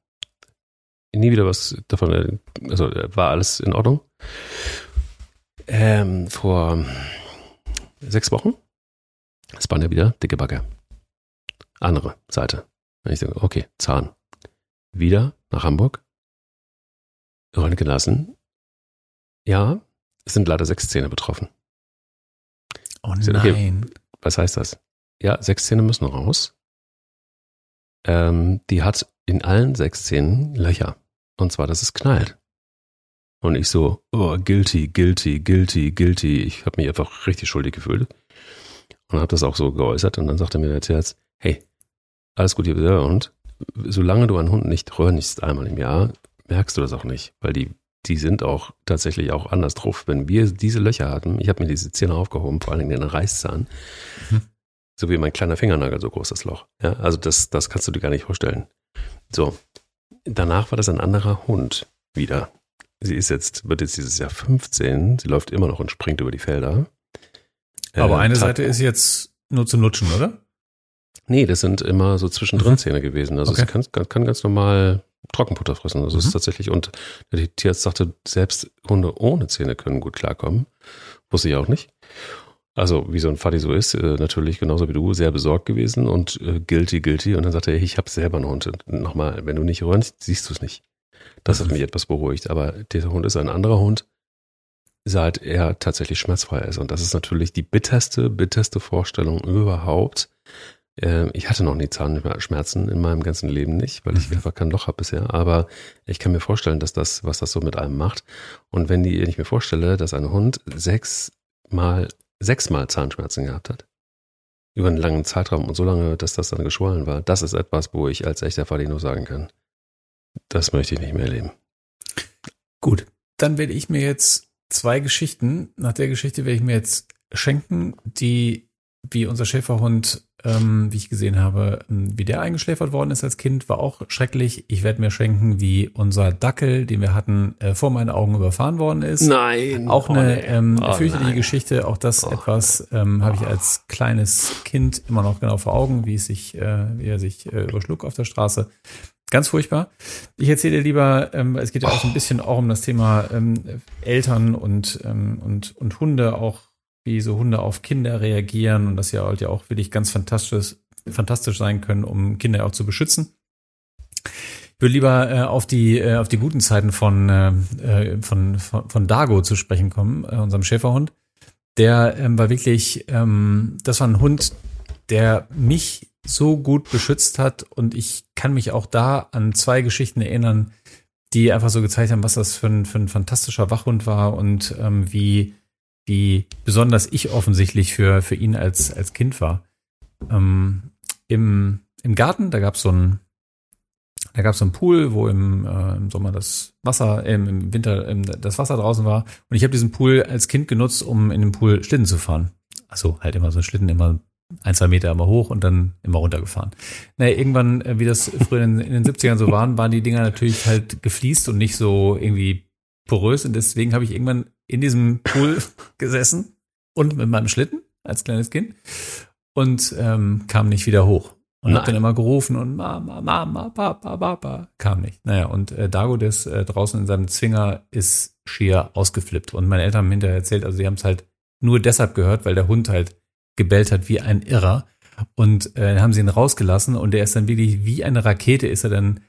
Nie wieder was davon, äh, also äh, war alles in Ordnung. Ähm, vor sechs Wochen, das waren ja wieder dicke Backe. Andere Seite. Und ich sage, okay, Zahn. Wieder nach Hamburg. Röntgen lassen. Ja, es sind leider sechs Zähne betroffen. Oh nein. Okay, was heißt das? Ja, sechs Zähne müssen raus. Ähm, die hat in allen sechs Zähnen Löcher. Und zwar, dass es knallt. Und ich so, oh, guilty, guilty, guilty, guilty. Ich habe mich einfach richtig schuldig gefühlt. Und habe das auch so geäußert. Und dann sagte mir der Tierarzt, hey, alles gut hier. Und solange du einen Hund nicht röntgst einmal im Jahr, merkst du das auch nicht. Weil die, die sind auch tatsächlich auch anders drauf. Wenn wir diese Löcher hatten, ich habe mir diese Zähne aufgehoben, vor allen Dingen den Reißzahn, mhm. so wie mein kleiner Fingernagel, so groß das Loch. Ja, also das, das kannst du dir gar nicht vorstellen. So, danach war das ein anderer Hund wieder. Sie ist jetzt, wird jetzt dieses Jahr 15, sie läuft immer noch und springt über die Felder. Aber äh, eine Seite ist jetzt nur zum Lutschen, oder? Nee, das sind immer so zwischendrin mhm. Zähne gewesen. Also okay. es kann, kann, ganz normal Trockenfutter fressen. Also mhm. es ist tatsächlich, und der Tierarzt sagte, selbst Hunde ohne Zähne können gut klarkommen. Wusste ich auch nicht. Also, wie so ein Fadi so ist, äh, natürlich genauso wie du, sehr besorgt gewesen und äh, guilty, guilty. Und dann sagte er, ich habe selber einen Hund. Nochmal, wenn du nicht röntgst, siehst du es nicht. Das mhm. hat mich etwas beruhigt. Aber dieser Hund ist ein anderer Hund, seit er tatsächlich schmerzfrei ist. Und das ist natürlich die bitterste, bitterste Vorstellung überhaupt, ich hatte noch nie Zahnschmerzen in meinem ganzen Leben nicht, weil ich mhm. einfach kein Loch habe bisher. Aber ich kann mir vorstellen, dass das, was das so mit einem macht. Und wenn die, wenn ich mir vorstelle, dass ein Hund sechsmal, sechsmal Zahnschmerzen gehabt hat, über einen langen Zeitraum und so lange, dass das dann geschwollen war, das ist etwas, wo ich als echter Fadi nur sagen kann. Das möchte ich nicht mehr erleben. Gut, dann werde ich mir jetzt zwei Geschichten, nach der Geschichte werde ich mir jetzt schenken, die wie unser Schäferhund ähm, wie ich gesehen habe, ähm, wie der eingeschläfert worden ist als Kind, war auch schrecklich. Ich werde mir schenken, wie unser Dackel, den wir hatten, äh, vor meinen Augen überfahren worden ist. Nein. Auch oh, eine ähm, oh, fürchterliche nein. Geschichte. Auch das oh. etwas ähm, habe ich als kleines Kind immer noch genau vor Augen, wie es sich, äh, wie er sich äh, überschlug auf der Straße. Ganz furchtbar. Ich erzähle dir lieber, ähm, es geht ja auch so ein bisschen auch um das Thema ähm, Eltern und, ähm, und, und Hunde auch wie so Hunde auf Kinder reagieren und dass sie halt ja auch wirklich ganz fantastisch, fantastisch sein können, um Kinder auch zu beschützen. Ich würde lieber äh, auf die äh, auf die guten Zeiten von, äh, von von von Dago zu sprechen kommen, äh, unserem Schäferhund. Der ähm, war wirklich, ähm, das war ein Hund, der mich so gut beschützt hat und ich kann mich auch da an zwei Geschichten erinnern, die einfach so gezeigt haben, was das für ein, für ein fantastischer Wachhund war und ähm, wie wie besonders ich offensichtlich für, für ihn als, als Kind war. Ähm, im, Im Garten, da gab es so es so einen Pool, wo im, äh, im Sommer das Wasser, äh, im Winter äh, das Wasser draußen war. Und ich habe diesen Pool als Kind genutzt, um in dem Pool Schlitten zu fahren. Also halt immer so Schlitten, immer ein, zwei Meter immer hoch und dann immer runtergefahren. Naja, irgendwann, äh, wie das früher in, in den 70ern so waren, waren die Dinger natürlich halt gefliest und nicht so irgendwie porös. Und deswegen habe ich irgendwann in diesem Pool [laughs] gesessen und mit meinem Schlitten als kleines Kind und ähm, kam nicht wieder hoch. Und hab dann immer gerufen und Mama, Mama, Papa, Papa, kam nicht. Naja, und äh, Dago, der ist äh, draußen in seinem Zwinger, ist schier ausgeflippt. Und meine Eltern haben hinterher erzählt, also sie haben es halt nur deshalb gehört, weil der Hund halt gebellt hat wie ein Irrer. Und äh, dann haben sie ihn rausgelassen und der ist dann wirklich wie eine Rakete, ist er dann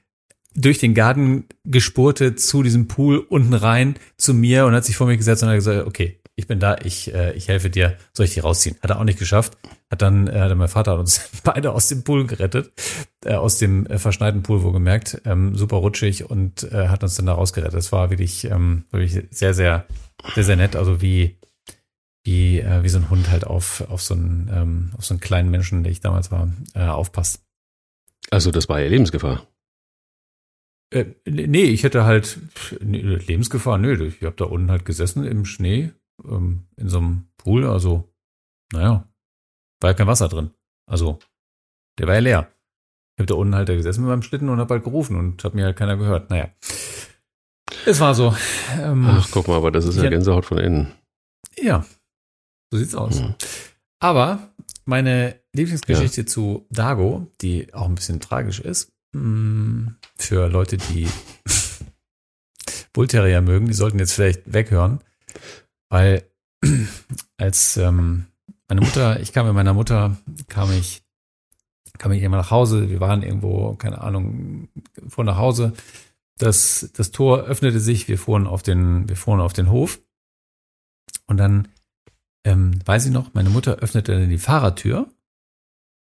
durch den Garten gespurtet zu diesem Pool unten rein zu mir und hat sich vor mir gesetzt und hat gesagt, okay, ich bin da, ich, äh, ich helfe dir, soll ich die rausziehen? Hat er auch nicht geschafft. Hat dann, äh, hat mein Vater hat uns [laughs] beide aus dem Pool gerettet, äh, aus dem äh, verschneiten Pool, wo gemerkt, ähm, super rutschig und äh, hat uns dann da rausgerettet. Das war wirklich, ähm, wirklich sehr, sehr, sehr, sehr nett. Also wie, wie, äh, wie so ein Hund halt auf, auf so einen, ähm, auf so einen kleinen Menschen, der ich damals war, äh, aufpasst. Also das war ja Lebensgefahr. Äh, nee, ich hätte halt nee, Lebensgefahr, nö, ich habe da unten halt gesessen im Schnee, ähm, in so einem Pool, also, naja, war ja kein Wasser drin. Also, der war ja leer. Ich habe da unten halt da gesessen mit meinem Schlitten und habe halt gerufen und hat mir halt keiner gehört. Naja. Es war so. Ähm, Ach, guck mal, aber das ist ja Gänsehaut von innen. Ja, so sieht's aus. Mhm. Aber meine Lieblingsgeschichte ja. zu Dago, die auch ein bisschen tragisch ist, für Leute, die [laughs] Bullterrier mögen, die sollten jetzt vielleicht weghören, weil [clears throat] als ähm, meine Mutter, ich kam mit meiner Mutter, kam ich, kam ich immer nach Hause, wir waren irgendwo, keine Ahnung, vor nach Hause. Das, das Tor öffnete sich, wir fuhren auf den, wir fuhren auf den Hof. Und dann, ähm, weiß ich noch, meine Mutter öffnete dann die Fahrertür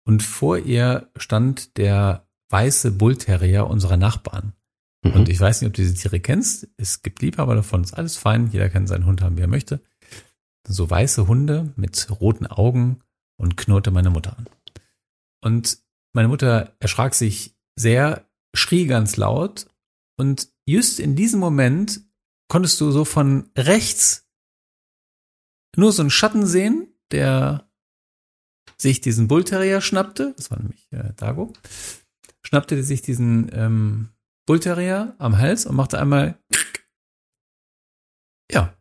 und vor ihr stand der weiße Bullterrier unserer Nachbarn. Mhm. Und ich weiß nicht, ob du diese Tiere kennst. Es gibt Liebhaber davon, ist alles fein. Jeder kann seinen Hund haben, wie er möchte. So weiße Hunde mit roten Augen und knurrte meine Mutter an. Und meine Mutter erschrak sich sehr, schrie ganz laut und just in diesem Moment konntest du so von rechts nur so einen Schatten sehen, der sich diesen Bullterrier schnappte, das war nämlich äh, Dago, schnappte sich diesen ähm, Bullterrier am Hals und machte einmal ja.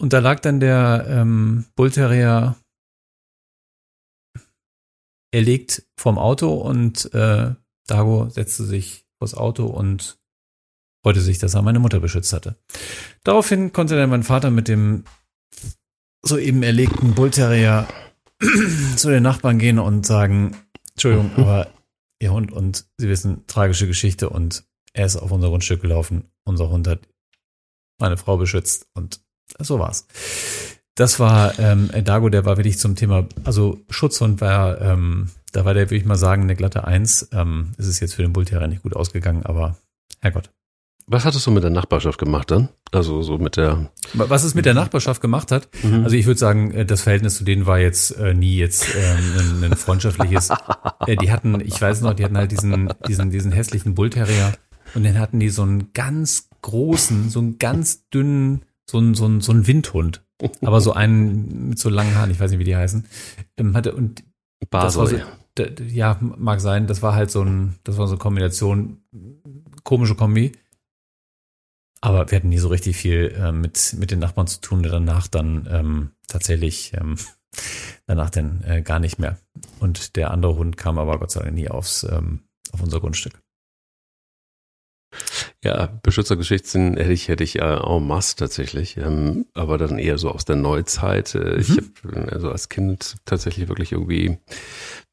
Und da lag dann der ähm, Bullterrier erlegt vorm Auto und äh, Dago setzte sich vors Auto und freute sich, dass er meine Mutter beschützt hatte. Daraufhin konnte dann mein Vater mit dem soeben erlegten Bullterrier [clears throat] zu den Nachbarn gehen und sagen, Entschuldigung, aber ihr Hund und sie wissen, tragische Geschichte und er ist auf unser Grundstück gelaufen. Unser Hund hat meine Frau beschützt und so war's. Das war ähm, Dago, der war wirklich zum Thema, also Schutzhund war, ähm, da war der, würde ich mal sagen, eine glatte Eins. Ähm, es ist jetzt für den Bullterrier nicht gut ausgegangen, aber Herrgott. Was hattest du mit der Nachbarschaft gemacht dann? Also so mit der. Was es mit der Nachbarschaft gemacht hat? Mhm. Also ich würde sagen, äh, das Verhältnis zu denen war jetzt äh, nie jetzt äh, ein, ein freundschaftliches. äh, die hatten, ich weiß noch, die hatten halt diesen, diesen, diesen hässlichen Bullterrier und dann hatten die so einen ganz großen, so einen ganz dünnen, so einen, so einen, so einen Windhund. Aber so einen mit so langen Haaren, ich weiß nicht, wie die heißen. Ähm, hatte und Basel. So, ja, mag sein. Das war halt so ein, das war so eine Kombination, komische Kombi. Aber wir hatten nie so richtig viel äh, mit, mit den Nachbarn zu tun, danach dann ähm, tatsächlich ähm, [laughs] danach dann äh, gar nicht mehr. Und der andere Hund kam aber Gott sei Dank nie aufs, ähm, auf unser Grundstück. Ja, Beschützergeschichten hätte ich, hätte ich äh, en masse tatsächlich, ähm, aber dann eher so aus der Neuzeit. Äh, mhm. Ich habe also als Kind tatsächlich wirklich irgendwie,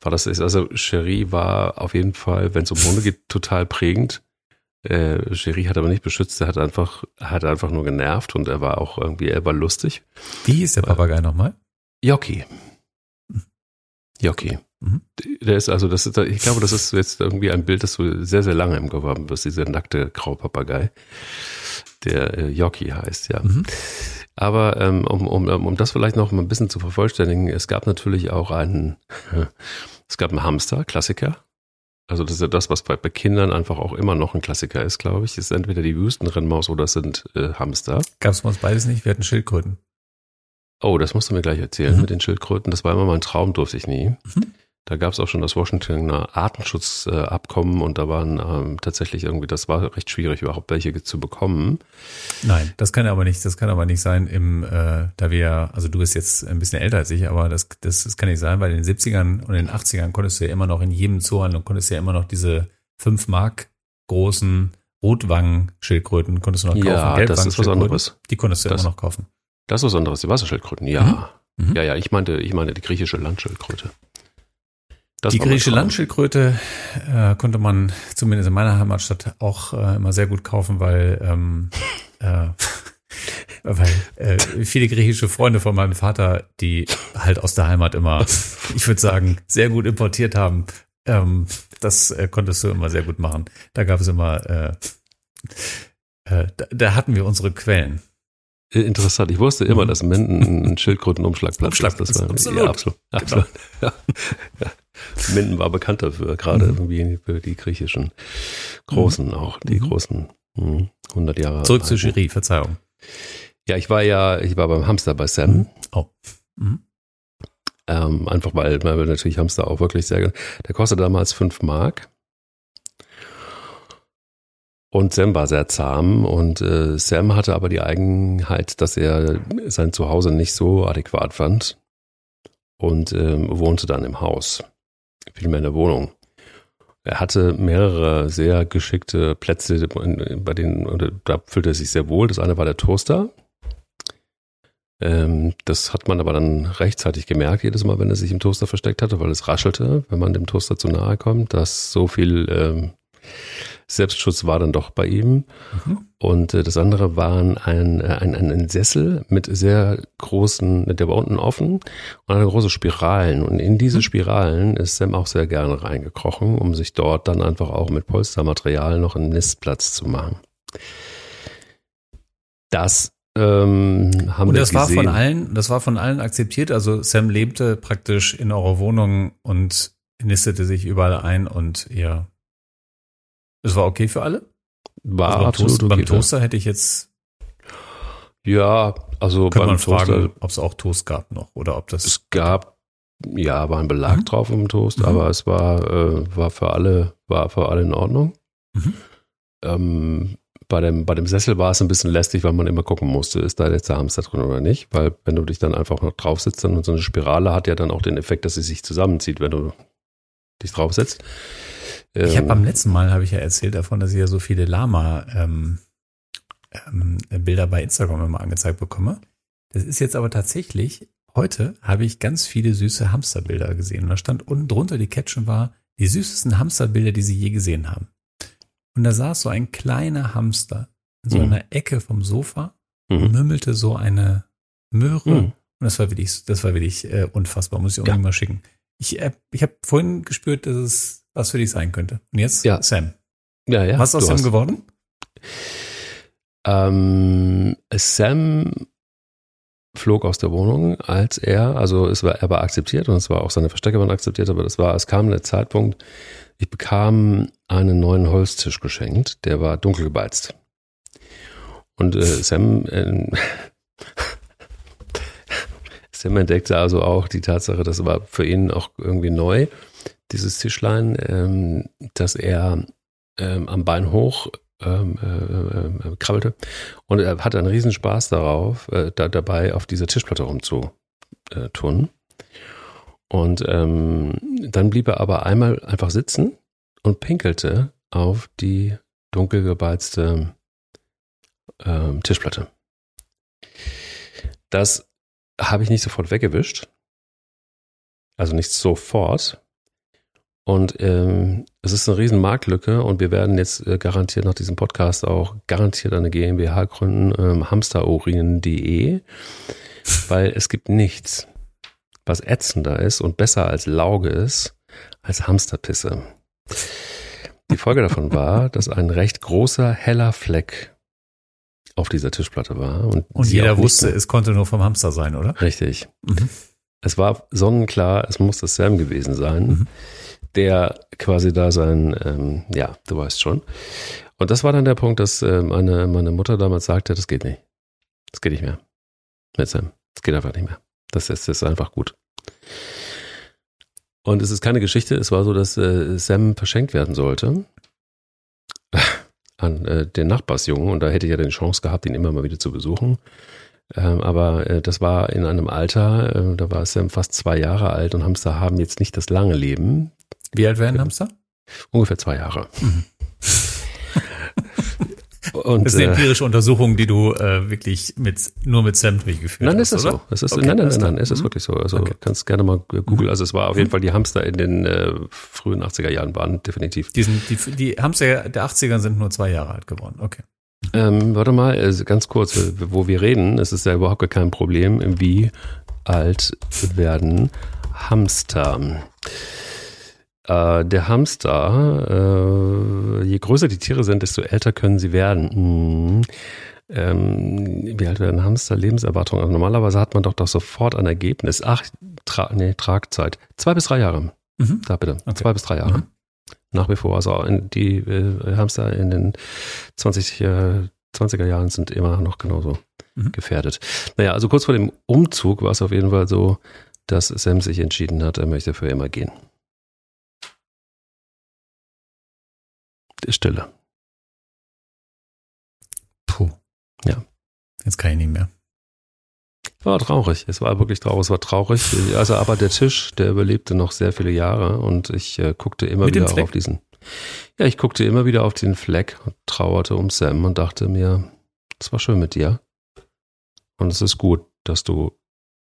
war das, also Cherie war auf jeden Fall, wenn es um Hunde geht, total prägend. Äh, Cherie hat aber nicht beschützt, er hat einfach, hat einfach nur genervt und er war auch irgendwie, er war lustig. Wie hieß der Papagei nochmal? Jockey. Jockey. Mhm. Der ist also, das ist, ich glaube, das ist jetzt irgendwie ein Bild, das du sehr, sehr lange im Kopf haben wirst, dieser nackte Graupapagei, der äh, Jockey heißt, ja. Mhm. Aber ähm, um, um, um das vielleicht noch ein bisschen zu vervollständigen, es gab natürlich auch einen, [laughs] es gab einen Hamster, Klassiker, also das ist ja das, was bei, bei Kindern einfach auch immer noch ein Klassiker ist, glaube ich. ist entweder die Wüstenrennmaus oder es sind äh, Hamster. Gab es bei uns beides nicht? Wir hatten Schildkröten. Oh, das musst du mir gleich erzählen mhm. mit den Schildkröten. Das war immer mein Traum, durfte ich nie. Mhm. Da gab es auch schon das Washingtoner Artenschutzabkommen und da waren ähm, tatsächlich irgendwie, das war recht schwierig, überhaupt welche zu bekommen. Nein, das kann aber nicht, das kann aber nicht sein im, äh, da wir, also du bist jetzt ein bisschen älter als ich, aber das, das, das kann nicht sein, weil in den 70ern und in den 80ern konntest du ja immer noch in jedem Zoo und konntest ja immer noch diese 5 Mark großen Rotwangen-Schildkröten konntest du noch kaufen. Ja, das ist was anderes. Die konntest du das, immer noch kaufen. Das ist was anderes, die Wasserschildkröten, ja. Mhm. Mhm. Ja, ja, ich meinte, ich meine die griechische Landschildkröte. Das die griechische Landschildkröte äh, konnte man zumindest in meiner Heimatstadt auch äh, immer sehr gut kaufen, weil ähm, [laughs] äh, [laughs] weil äh, viele griechische Freunde von meinem Vater, die halt aus der Heimat immer, [laughs] ich würde sagen, sehr gut importiert haben, ähm, das äh, konntest du immer sehr gut machen. Da gab es immer, äh, äh, da, da hatten wir unsere Quellen. Interessant. Ich wusste immer, dass Minden ein Schildkrötenumschlagplatz Umschlag ist. Das war, absolut. Ja, absolut. absolut. [laughs] Ja. Ja. Minden war bekannt dafür, gerade irgendwie für die griechischen Großen auch, die Mhm. großen hm, 100 Jahre. Zurück zur. Jury, Verzeihung. Ja, ich war ja, ich war beim Hamster bei Sam. Oh. Mhm. Ähm, einfach weil, weil natürlich Hamster auch wirklich sehr, der kostete damals 5 Mark. Und Sam war sehr zahm und äh, Sam hatte aber die Eigenheit, dass er sein Zuhause nicht so adäquat fand und ähm, wohnte dann im Haus, vielmehr in der Wohnung. Er hatte mehrere sehr geschickte Plätze, bei denen da fühlte er sich sehr wohl. Das eine war der Toaster. Ähm, das hat man aber dann rechtzeitig gemerkt, jedes Mal, wenn er sich im Toaster versteckt hatte, weil es raschelte, wenn man dem Toaster zu nahe kommt, dass so viel ähm, Selbstschutz war dann doch bei ihm. Mhm. Und äh, das andere waren ein, äh, ein, ein, ein Sessel mit sehr großen, der war unten offen und hatte große Spiralen. Und in diese Spiralen ist Sam auch sehr gerne reingekrochen, um sich dort dann einfach auch mit Polstermaterial noch einen Nistplatz zu machen. Das ähm, haben Und wir das war gesehen. von allen, das war von allen akzeptiert. Also Sam lebte praktisch in eurer Wohnung und nistete sich überall ein und ihr, es war okay für alle? war also beim, absolut Toast, okay. beim Toaster hätte ich jetzt, Ja, also beim man fragen, ob es auch Toast gab noch oder ob das. es gab, ja, war ein Belag Mhm. drauf im Toast, Mhm. aber es war, äh, war für alle, war für alle in Ordnung. Mhm. Ähm, bei dem, bei dem Sessel war es ein bisschen lästig, weil man immer gucken musste, ist da jetzt der Hamster drin oder nicht, weil wenn du dich dann einfach noch drauf sitzt, dann so eine Spirale hat ja dann auch den Effekt, dass sie sich zusammenzieht, wenn du dich draufsetzt. Ich habe Ähm, am letzten Mal habe ich ja erzählt davon, dass ich ja so viele Lama ähm, ähm, Bilder bei Instagram immer angezeigt bekomme. Das ist jetzt aber tatsächlich, heute habe ich ganz viele süße Hamsterbilder gesehen. Und da stand unten drunter die Caption war, die süßesten Hamsterbilder, die sie je gesehen haben. Und da saß so ein kleiner Hamster in so Mhm. einer Ecke vom Sofa und mhm. mümmelte so eine Möhre. Mhm. Und das war wirklich, das war wirklich äh, unfassbar. Muss ich unbedingt mal schicken. Ich, äh, ich habe vorhin gespürt, dass es was für dich sein könnte. Und jetzt Ja. Sam. Ja, ja. was ist aus Sam hast- geworden? Ähm, Sam flog aus der Wohnung, als er, also es war, er war akzeptiert und es war auch seine Verstecke waren akzeptiert, aber das war, es kam der Zeitpunkt, ich bekam einen neuen Holztisch geschenkt, der war dunkel gebeizt. Und äh, Sam, äh, [laughs] Sam entdeckte also auch die Tatsache, das war für ihn auch irgendwie neu, dieses Tischlein, ähm, dass er ähm, am Bein hoch ähm, äh, äh, krabbelte und er hatte einen riesen Spaß darauf, äh, da, dabei auf dieser Tischplatte rumzutun. Und ähm, dann blieb er aber einmal einfach sitzen und pinkelte auf die dunkel gebeizte ähm, Tischplatte. Das habe ich nicht sofort weggewischt. Also nicht sofort. Und ähm, es ist eine riesen Marktlücke und wir werden jetzt äh, garantiert nach diesem Podcast auch garantiert eine GmbH gründen, ähm, hamsterurinen.de, weil es gibt nichts, was ätzender ist und besser als Lauge ist, als Hamsterpisse. Die Folge davon war, [laughs] dass ein recht großer, heller Fleck auf dieser Tischplatte war. Und, Und jeder wusste, es konnte nur vom Hamster sein, oder? Richtig. Mhm. Es war sonnenklar, es muss das Sam gewesen sein, Mhm. Der quasi da sein, ähm, ja, du weißt schon. Und das war dann der Punkt, dass äh, meine, meine Mutter damals sagte, das geht nicht. Das geht nicht mehr. Mit Sam. Das geht einfach nicht mehr. Das ist, das ist einfach gut. Und es ist keine Geschichte, es war so, dass äh, Sam verschenkt werden sollte an äh, den Nachbarsjungen und da hätte ich ja die Chance gehabt, ihn immer mal wieder zu besuchen. Ähm, aber äh, das war in einem Alter, äh, da war Sam fast zwei Jahre alt und Hamster haben jetzt nicht das lange Leben. Wie alt werden Hamster? Ungefähr zwei Jahre. Mhm. und, Das ist eine äh, empirische Untersuchung, die du äh, wirklich mit nur mit Sam durchgeführt Nein, hast, ist oder? so. Es ist, Okay, nein, nein, nein, nein, es ist Mhm. wirklich so. Also Okay. kannst gerne mal googeln. Also es war auf jeden Fall die Hamster in den äh, frühen 80er Jahren waren definitiv. Die, sind, die, die Hamster der 80er sind nur zwei Jahre alt geworden. Okay. Ähm, warte mal, also ganz kurz, wo wir reden, es ist ja überhaupt kein Problem, wie alt werden Hamster. Äh, der Hamster, äh, je größer die Tiere sind, desto älter können sie werden. Hm. Ähm, wie alt werden Hamster? Lebenserwartung. Also normalerweise hat man doch doch sofort ein Ergebnis. Ach, tra nee, Tragzeit. Zwei bis drei Jahre. Mhm. Da bitte. Okay. Zwei bis drei Jahre. Mhm. Nach wie vor. Also die äh, Hamster in den 20, äh, 20er Jahren sind immer noch genauso mhm. gefährdet. Naja, also kurz vor dem Umzug war es auf jeden Fall so, dass Sam sich entschieden hat, er möchte für immer gehen. Stille. Puh. Ja. Jetzt kann ich nicht mehr. War traurig. Es war wirklich traurig. Es war traurig. Also, aber der Tisch, der überlebte noch sehr viele Jahre und ich äh, guckte immer Mit wieder auf diesen. Ja, ich guckte immer wieder auf den Fleck und trauerte um Sam und dachte mir, es war schön mit dir. Und es ist gut, dass du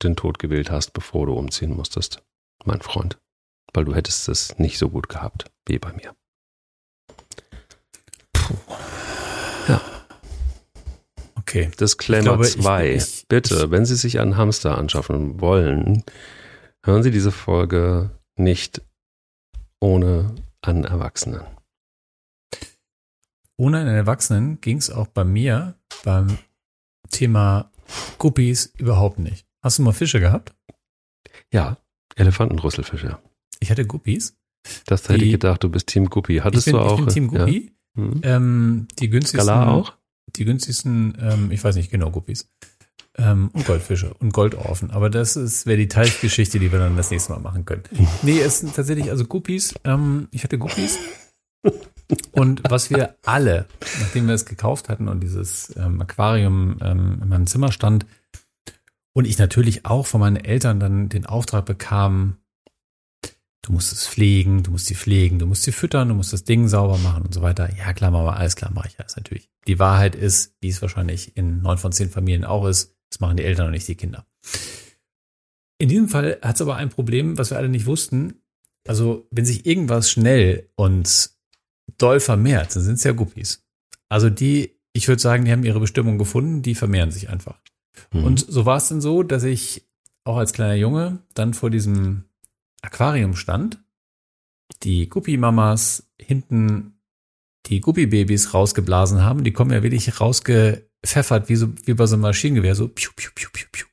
den Tod gewählt hast, bevor du umziehen musstest, mein Freund. Weil du hättest es nicht so gut gehabt wie bei mir. Puh. Ja. Okay. Disclaimer 2. Bitte, wenn Sie sich einen Hamster anschaffen wollen, hören Sie diese Folge nicht ohne einen Erwachsenen. Ohne einen Erwachsenen ging es auch bei mir beim Thema Guppies überhaupt nicht. Hast du mal Fische gehabt? Ja, Elefantenrüsselfische. Ich hatte Guppies. Das hätte ich gedacht, du bist Team Guppi. Hattest ich bin, du auch? Ich bin Team Guppi. Ja. Mhm. Ähm, die günstigsten. Skala auch? Die günstigsten, ähm, ich weiß nicht genau, Guppies. Ähm, und Goldfische und Goldorfen. Aber das ist wäre die Teilgeschichte, die wir dann das nächste Mal machen können. Nee, es sind tatsächlich also Guppies. Ähm, ich hatte Guppies. Und was wir alle, nachdem wir es gekauft hatten und dieses ähm, Aquarium ähm, in meinem Zimmer stand und ich natürlich auch von meinen Eltern dann den Auftrag bekam, du musst es pflegen, du musst sie pflegen, du musst sie füttern, du musst das Ding sauber machen und so weiter. Ja, klar, Mama, alles klar, mache ich alles natürlich. Die Wahrheit ist, wie es wahrscheinlich in neun von zehn Familien auch ist, das machen die Eltern und nicht die Kinder. In diesem Fall hat es aber ein Problem, was wir alle nicht wussten. Also, wenn sich irgendwas schnell und doll vermehrt, dann sind es ja Guppies. Also die, ich würde sagen, die haben ihre Bestimmung gefunden, die vermehren sich einfach. Mhm. Und so war es dann so, dass ich auch als kleiner Junge dann vor diesem Aquarium stand, die Guppi-Mamas hinten die Guppibabys rausgeblasen haben. Die kommen ja wirklich rausgepfeffert, wie, so, wie bei so einem Maschinengewehr, so piu, piu, piu, piu, piu.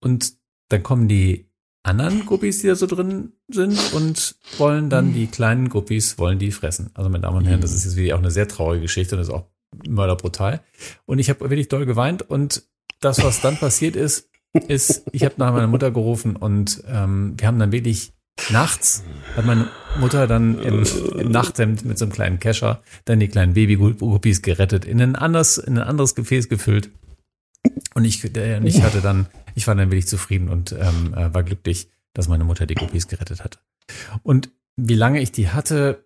Und dann kommen die anderen Guppis, die da so drin sind und wollen dann die kleinen Guppis, wollen die fressen. Also meine Damen und Herren, das ist jetzt wirklich auch eine sehr traurige Geschichte und ist auch mörderbrutal. Und ich habe wirklich doll geweint und das, was dann passiert ist, ist, ich habe nach meiner Mutter gerufen und ähm, wir haben dann wirklich nachts hat meine Mutter dann im, im Nachthemd mit so einem kleinen Kescher dann die kleinen Babyguppies gerettet, in ein anderes, in ein anderes Gefäß gefüllt. Und ich, ich hatte dann, ich war dann wirklich zufrieden und ähm, äh, war glücklich, dass meine Mutter die Guppies gerettet hatte. Und wie lange ich die hatte,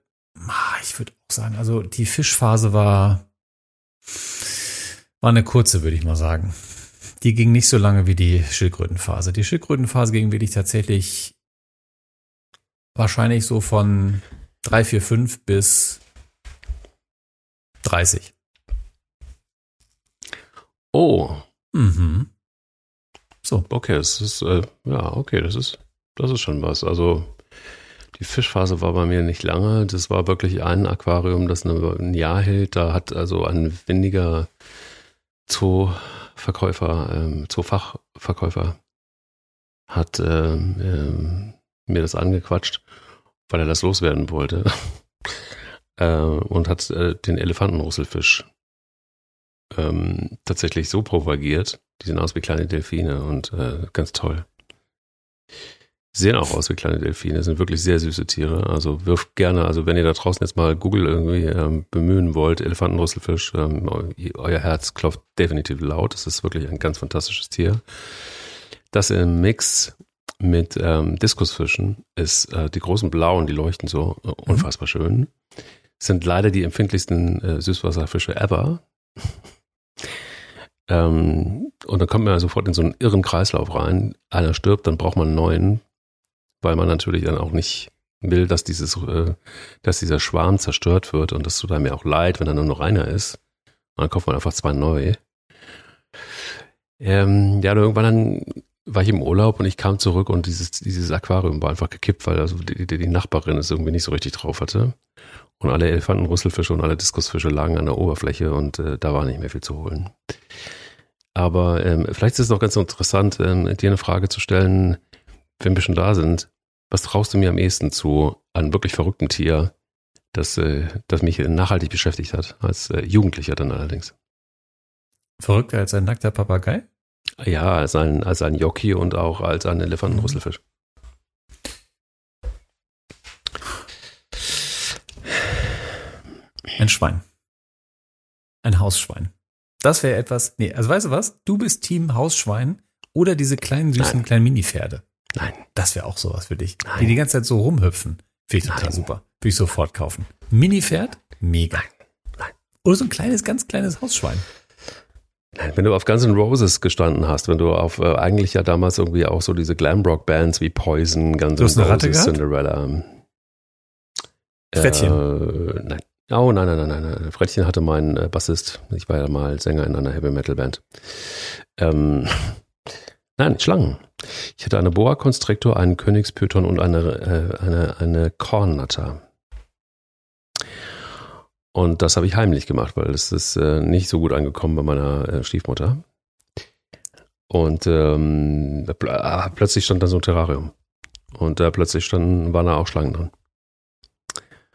ich würde auch sagen, also die Fischphase war, war eine kurze, würde ich mal sagen. Die ging nicht so lange wie die Schildkrötenphase. Die Schildkrötenphase ging wirklich tatsächlich wahrscheinlich so von 3, 4, 5 bis 30. Oh. Mhm. So. Okay, das ist, äh, ja, okay, das ist, das ist schon was. Also, die Fischphase war bei mir nicht lange. Das war wirklich ein Aquarium, das ein Jahr hält. Da hat also ein windiger Zooverkäufer, ähm, Zoofachverkäufer hat ähm, ähm, mir das angequatscht, weil er das loswerden wollte. [laughs] äh, und hat äh, den Elefantenrusselfisch ähm, tatsächlich so propagiert. Die sehen aus wie kleine Delfine und äh, ganz toll. Sehen auch aus wie kleine Delfine, sind wirklich sehr süße Tiere. Also wirft gerne, also wenn ihr da draußen jetzt mal Google irgendwie ähm, bemühen wollt, Elefantenrusselfisch, ähm, euer Herz klopft definitiv laut. Das ist wirklich ein ganz fantastisches Tier. Das im Mix mit ähm, Diskusfischen ist äh, die großen blauen, die leuchten so äh, unfassbar mhm. schön. Sind leider die empfindlichsten äh, Süßwasserfische ever. [laughs] ähm, und dann kommt man sofort in so einen irren Kreislauf rein. Einer stirbt, dann braucht man einen neuen, weil man natürlich dann auch nicht will, dass dieses, äh, dass dieser Schwarm zerstört wird und das tut einem ja auch leid, wenn da nur noch einer ist. dann kauft man einfach zwei neu. Ähm, ja, und irgendwann dann war ich im Urlaub und ich kam zurück und dieses, dieses Aquarium war einfach gekippt, weil also die, die, die Nachbarin es irgendwie nicht so richtig drauf hatte. Und alle Elefanten, Rüsselfische und alle Diskusfische lagen an der Oberfläche und äh, da war nicht mehr viel zu holen. Aber ähm, vielleicht ist es noch ganz interessant, ähm, dir eine Frage zu stellen, wenn wir schon da sind. Was traust du mir am ehesten zu einem wirklich verrückten Tier, das, äh, das mich nachhaltig beschäftigt hat, als äh, Jugendlicher dann allerdings? Verrückter als ein nackter Papagei? Ja, als ein, als ein Jockey und auch als ein Elefantenrüsselfisch. Ein Schwein. Ein Hausschwein. Das wäre etwas. Nee, also weißt du was? Du bist Team Hausschwein oder diese kleinen süßen Nein. kleinen Mini-Pferde. Nein. Das wäre auch sowas für dich. Nein. Die die ganze Zeit so rumhüpfen. Finde ich total Nein. super. Würde ich sofort kaufen. Mini-Pferd? Mega. Nein. Nein. Oder so ein kleines, ganz kleines Hausschwein. Nein, wenn du auf Guns N' Roses gestanden hast, wenn du auf äh, eigentlich ja damals irgendwie auch so diese Glamrock-Bands wie Poison, Guns N' Roses? Cinderella. Frettchen. Äh, nein. Oh, nein, nein, nein, nein. Frettchen hatte mein äh, Bassist. Ich war ja mal Sänger in einer Heavy-Metal-Band. Ähm, [laughs] nein, Schlangen. Ich hatte eine Boa Constrictor, einen Königspython und eine, äh, eine, eine Kornnatter. Und das habe ich heimlich gemacht, weil es ist äh, nicht so gut angekommen bei meiner äh, Stiefmutter. Und ähm, pl ah, plötzlich stand da so ein Terrarium. Und da plötzlich standen, waren da auch Schlangen drin.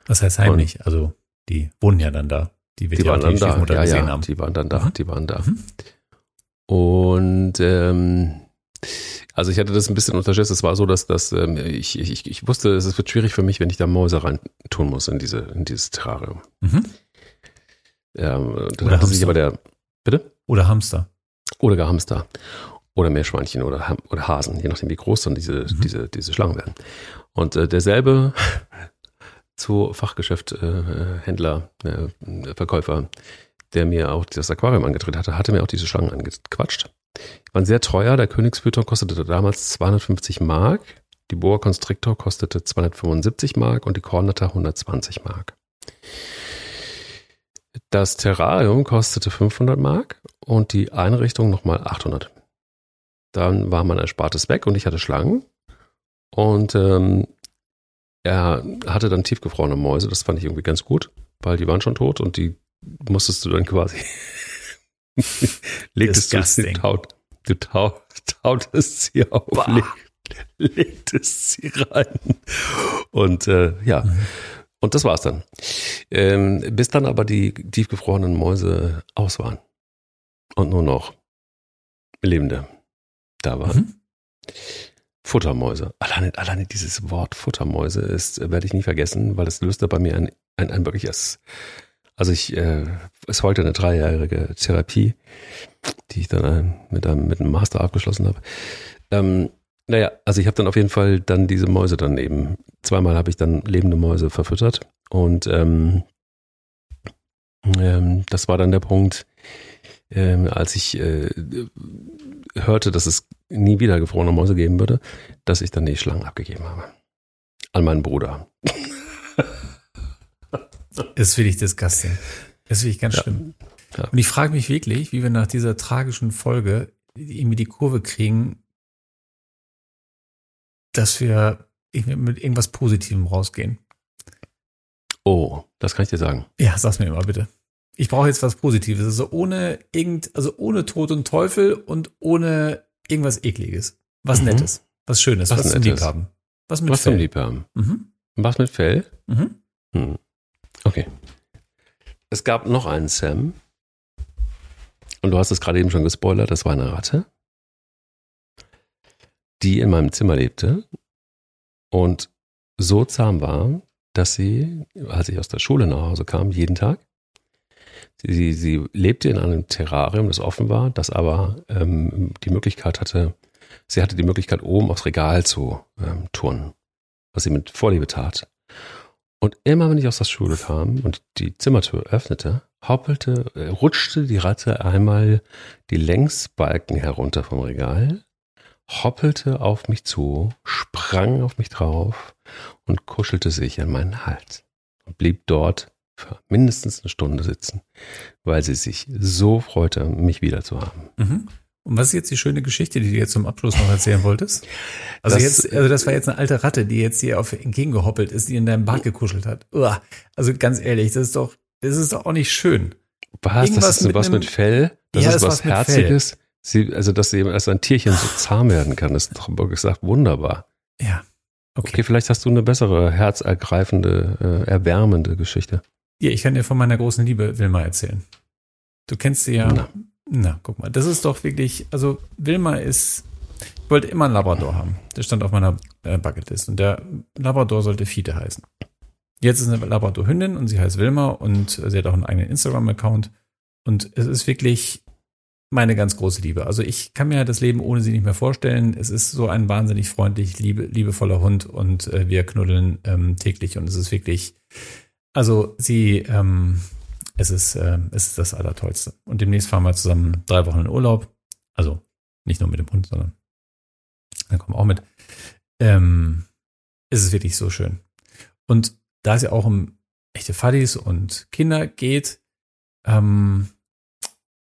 Was heißt heimlich? also, die wohnen ja dann da. Die wird Die ja waren die dann da. Ja, ja, haben. die waren dann da. Mhm. Die waren da. Mhm. Und ähm, also ich hatte das ein bisschen unterschätzt. Es war so, dass, dass ähm, ich, ich, ich wusste, es wird schwierig für mich, wenn ich da Mäuse rein tun muss in diese in dieses Terrarium. Mhm. Ähm, dann Oder Hamster. aber der bitte Oder Hamster. oder gar Hamster oder Meerschweinchen oder Ham- oder Hasen, je nachdem wie groß dann diese Mhm. diese diese Schlangen werden. Und äh, derselbe [laughs] zu Fachgeschäft äh, Händler äh, Verkäufer, der mir auch das Aquarium angetritt hatte, hatte mir auch diese Schlangen angequatscht. Waren sehr teuer. Der Königspython kostete damals 250 Mark. Die Boa Constrictor kostete 275 Mark und die Kornata 120 Mark. Das Terrarium kostete 500 Mark und die Einrichtung nochmal 800. Dann war mein Erspartes weg und ich hatte Schlangen. Und ähm, er hatte dann tiefgefrorene Mäuse. Das fand ich irgendwie ganz gut, weil die waren schon tot und die musstest du dann quasi [laughs] legtest du, Disgusting. du, taut, du taut, tautest sie auf, leg, legtest sie rein. Und äh, ja, und das war's dann. Ähm, bis dann aber die tiefgefrorenen Mäuse aus waren. Und nur noch Lebende da waren. Mhm. Futtermäuse. Alleine, alleine dieses Wort Futtermäuse ist, äh, werde ich nie vergessen, weil es löste bei mir ein, ein, ein wirkliches, also ich, äh, es heute eine dreijährige Therapie, die ich dann ein, mit, einem, mit einem Master abgeschlossen habe. Ähm, naja, also ich habe dann auf jeden Fall dann diese Mäuse dann eben, zweimal habe ich dann lebende Mäuse verfüttert und ähm, ähm, das war dann der Punkt, ähm, als ich äh, hörte, dass es nie wieder gefrorene Mäuse geben würde, dass ich dann die Schlangen abgegeben habe. An meinen Bruder. Das finde ich disgusting. Das finde ich ganz Ja. schlimm. Ja. Und ich frage mich wirklich, wie wir nach dieser tragischen Folge irgendwie die Kurve kriegen, dass wir mit irgendwas Positivem rausgehen. Oh, das kann ich dir sagen. Ja, sag's mir mal bitte. Ich brauche jetzt was Positives. Also ohne irgend, also ohne Tod und Teufel und ohne irgendwas Ekliges. Was Mhm. Nettes. Was Schönes. Was Was, zum. Liebhaben. Was mit Was zum Fell. Liebhaben. Mhm. Was mit Fell? Mhm. Hm. Okay. Es gab noch einen Sam. Und du hast es gerade eben schon gespoilert, das war eine Ratte, die in meinem Zimmer lebte und so zahm war, dass sie, als ich aus der Schule nach Hause kam, jeden Tag, sie, sie lebte in einem Terrarium, das offen war, das aber ähm, die Möglichkeit hatte, sie hatte die Möglichkeit, oben aufs Regal zu ähm, turnen, was sie mit Vorliebe tat. Und immer wenn ich aus der Schule kam und die Zimmertür öffnete, hoppelte, äh, rutschte die Ratte einmal die Längsbalken herunter vom Regal, hoppelte auf mich zu, sprang auf mich drauf und kuschelte sich an meinen Hals und blieb dort für mindestens eine Stunde sitzen, weil sie sich so freute, mich wieder zu haben. Mhm. Und was ist jetzt die schöne Geschichte, die du jetzt zum Abschluss noch erzählen wolltest? Also Das- jetzt, also das war jetzt eine alte Ratte, die jetzt hier auf entgegengehoppelt ist, die in deinem Bart gekuschelt hat. Uah. Also ganz ehrlich, das ist doch, das ist doch auch nicht schön. Was? Irgendwas das ist mit was einem- mit Fell? Das Ja, ist das was was Herziges? Sie, also, dass eben erst ein Tierchen so zahm werden kann, ist doch wirklich gesagt wunderbar. Ja. Okay, Okay. vielleicht hast du eine bessere, herzergreifende, äh, erwärmende Geschichte. Ja, ich kann dir von meiner großen Liebe Wilma erzählen. Du kennst sie ja. Na. Na, guck mal, das ist doch wirklich, also Wilma ist, ich wollte immer einen Labrador haben. Der stand auf meiner äh, Bucketlist und der Labrador sollte Fiete heißen. Jetzt ist eine Labrador-Hündin und sie heißt Wilma und sie hat auch einen eigenen Instagram-Account und es ist wirklich meine ganz große Liebe. Also ich kann mir das Leben ohne sie nicht mehr vorstellen. Es ist so ein wahnsinnig freundlich, liebe, liebevoller Hund und äh, wir knuddeln ähm, täglich und es ist wirklich, also sie, ähm, es ist, äh, es ist das Allertollste. Und demnächst fahren wir zusammen drei Wochen in Urlaub. Also nicht nur mit dem Hund, sondern dann kommen wir auch mit. Ähm, es ist wirklich so schön. Und da es ja auch um echte Fuddies und Kinder geht, ähm,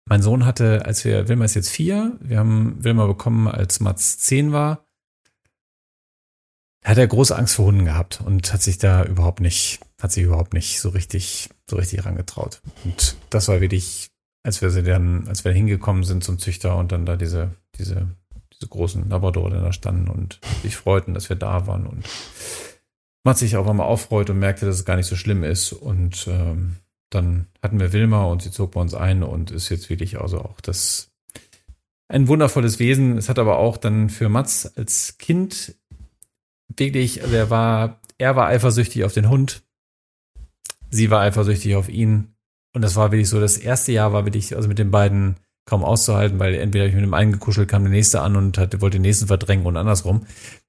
mein Sohn hatte, als wir, Wilma ist jetzt vier, wir haben Wilma bekommen, als Mats zehn war, hat er große Angst vor Hunden gehabt und hat sich da überhaupt nicht, hat sich überhaupt nicht so richtig, so richtig rangetraut. Und das war wirklich, als wir sie dann, als wir hingekommen sind zum Züchter und dann da diese, diese, diese großen Labrador da standen und sich freuten, dass wir da waren und man sich auch einmal auffreut und merkte, dass es gar nicht so schlimm ist und ähm, dann hatten wir Wilma und sie zog bei uns ein und ist jetzt wirklich also auch das ein wundervolles Wesen. Es hat aber auch dann für Mats als Kind wirklich, also er war, er war eifersüchtig auf den Hund. Sie war eifersüchtig auf ihn. Und das war wirklich so, das erste Jahr war wirklich, also mit den beiden kaum auszuhalten, weil entweder hab ich mit dem einen gekuschelt, kam der nächste an und hat, wollte den nächsten verdrängen und andersrum.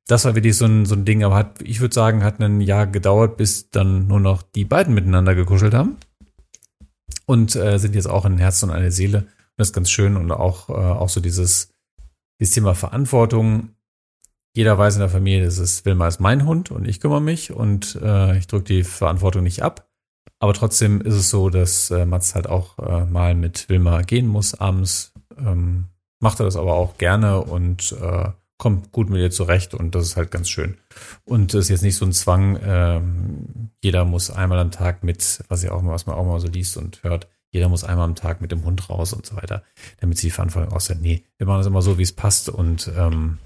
Das war wirklich so ein, so ein Ding, aber hat, ich würde sagen, hat ein Jahr gedauert, bis dann nur noch die beiden miteinander gekuschelt haben. Und äh, sind jetzt auch ein Herz und eine Seele. Das ist ganz schön und auch, äh, auch so dieses, dieses Thema Verantwortung. Jeder weiß in der Familie, das ist Wilma ist mein Hund und ich kümmere mich und äh, ich drücke die Verantwortung nicht ab. Aber trotzdem ist es so, dass äh, Mats halt auch äh, mal mit Wilma gehen muss abends. Ähm, macht er das aber auch gerne und äh, kommt gut mit ihr zurecht und das ist halt ganz schön. Und das ist jetzt nicht so ein Zwang, ähm, jeder muss einmal am Tag mit, was ja auch mal, was man auch mal so liest und hört, jeder muss einmal am Tag mit dem Hund raus und so weiter, damit sie die Verantwortung aussehen. Nee, wir machen das immer so, wie es passt und ähm,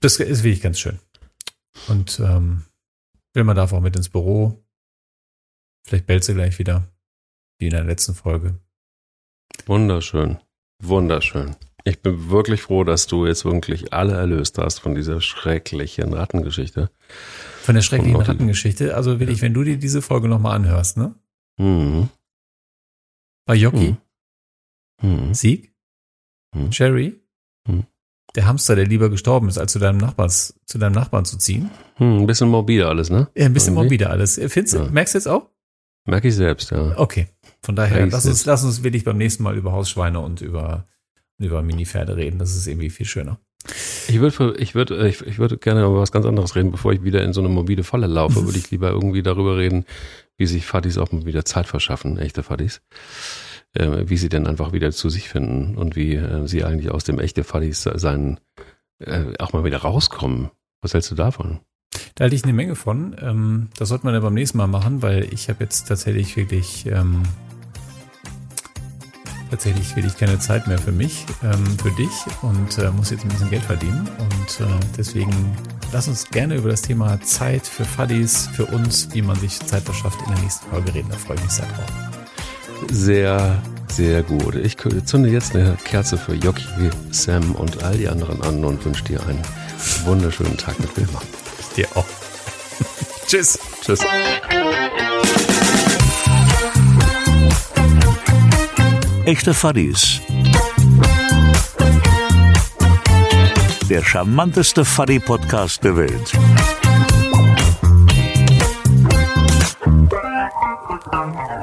das ist wirklich ganz schön. Und ähm, Wilma darf auch mit ins Büro. Vielleicht bellt sie gleich wieder, wie in der letzten Folge. Wunderschön. Wunderschön. Ich bin wirklich froh, dass du jetzt wirklich alle erlöst hast von dieser schrecklichen Rattengeschichte. Von der schrecklichen Rattengeschichte. Also wirklich, wenn du dir diese Folge nochmal anhörst, ne? Mhm. Bei Jockey, Mhm. Sieg, Mhm. Jerry, Mhm. Der Hamster, der lieber gestorben ist, als zu deinem Nachbars, zu deinem Nachbarn zu ziehen. Hm, ein bisschen morbide alles, ne? Ja, ein bisschen Irgendwie. morbide alles. Findest, du- Ja. Merkst du jetzt auch? Merke ich selbst, ja. Okay. Von daher, lass uns, lass uns wirklich beim nächsten Mal über Hausschweine und über, über Minipferde reden. Das ist irgendwie viel schöner. Ich würde ich würd, ich, ich würd gerne über was ganz anderes reden, bevor ich wieder in so eine morbide Falle laufe, [laughs] würde ich lieber irgendwie darüber reden, wie sich Fadis auch mal wieder Zeit verschaffen, echte Fadis. Äh, wie sie denn einfach wieder zu sich finden und wie äh, sie eigentlich aus dem echte Fadis sein äh, auch mal wieder rauskommen. Was hältst du davon? Da halte ich eine Menge von. Ähm, das sollte man ja beim nächsten Mal machen, weil ich habe jetzt tatsächlich wirklich ähm, tatsächlich wirklich keine Zeit mehr für mich, ähm, für dich und äh, muss jetzt ein bisschen Geld verdienen. Und äh, deswegen lass uns gerne über das Thema Zeit für Fuddies, für uns, wie man sich Zeit verschafft, in der nächsten Folge reden. Da freue ich mich sehr drauf. Sehr, sehr gut. Ich zünde jetzt eine Kerze für Jockey, Sam und all die anderen an und wünsche dir einen wunderschönen Tag mit Wilma. Dir auch. [laughs] Tschüss. Tschüss. Echte Fuddies. Der charmanteste Fuddy-Podcast der Welt. Thank you.